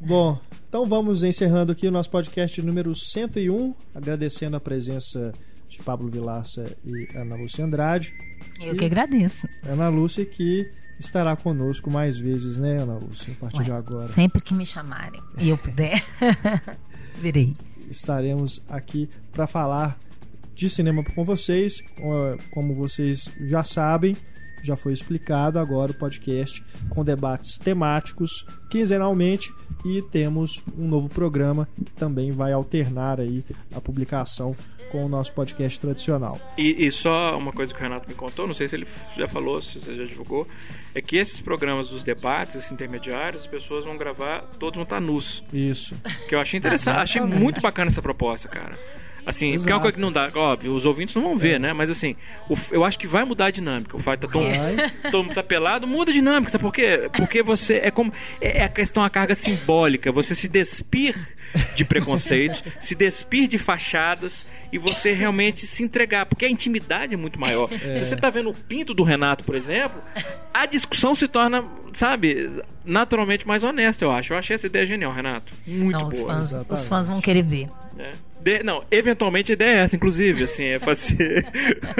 Bom, então vamos encerrando aqui o nosso podcast número 101, agradecendo a presença de Pablo Vilaça e Ana Lúcia Andrade. Eu que agradeço. Ana Lúcia que estará conosco mais vezes, né, Ana Lúcia, a partir Ué, de agora. Sempre que me chamarem e eu puder, (laughs) virei. estaremos aqui para falar de cinema com vocês. Como vocês já sabem, já foi explicado. Agora o podcast com debates temáticos quinzenalmente e temos um novo programa que também vai alternar aí a publicação com o nosso podcast tradicional. E, e, só uma coisa que o Renato me contou, não sei se ele já falou, se você já divulgou, é que esses programas dos debates, esses intermediários, as pessoas vão gravar, todos vão estar nus. Isso. Que eu achei interessante, achei muito bacana essa proposta, cara. Assim, Exato. porque é uma coisa que não dá. Óbvio, os ouvintes não vão ver, é. né? Mas assim, o, eu acho que vai mudar a dinâmica. O fato tá mundo (laughs) tá pelado, muda a dinâmica. Sabe por quê? Porque você. É como. É a questão, a carga simbólica. Você se despir de preconceitos, (laughs) se despir de fachadas e você realmente se entregar. Porque a intimidade é muito maior. É. Se você tá vendo o pinto do Renato, por exemplo, a discussão se torna, sabe, naturalmente mais honesta, eu acho. Eu achei essa ideia genial, Renato. Muito não, boa. Os fãs, os fãs vão querer ver. É. De, não, eventualmente a ideia é essa, inclusive, assim, é fazer,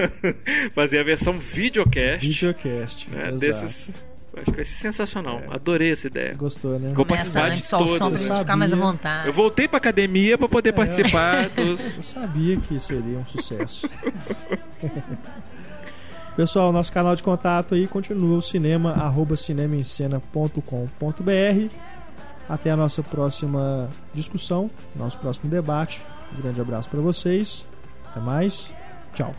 (laughs) fazer a versão videocast. Videocast. Né, desses. Acho que vai ser sensacional. É. Adorei essa ideia. Gostou, né? Vou participar de todas. Pra ficar mais à vontade. Eu voltei pra academia pra poder é, participar (laughs) dos... Eu sabia que seria um sucesso. (laughs) Pessoal, nosso canal de contato aí continua o cinema, arroba cinemaencena.com.br. Até a nossa próxima discussão, nosso próximo debate. Um grande abraço para vocês. Até mais. Tchau.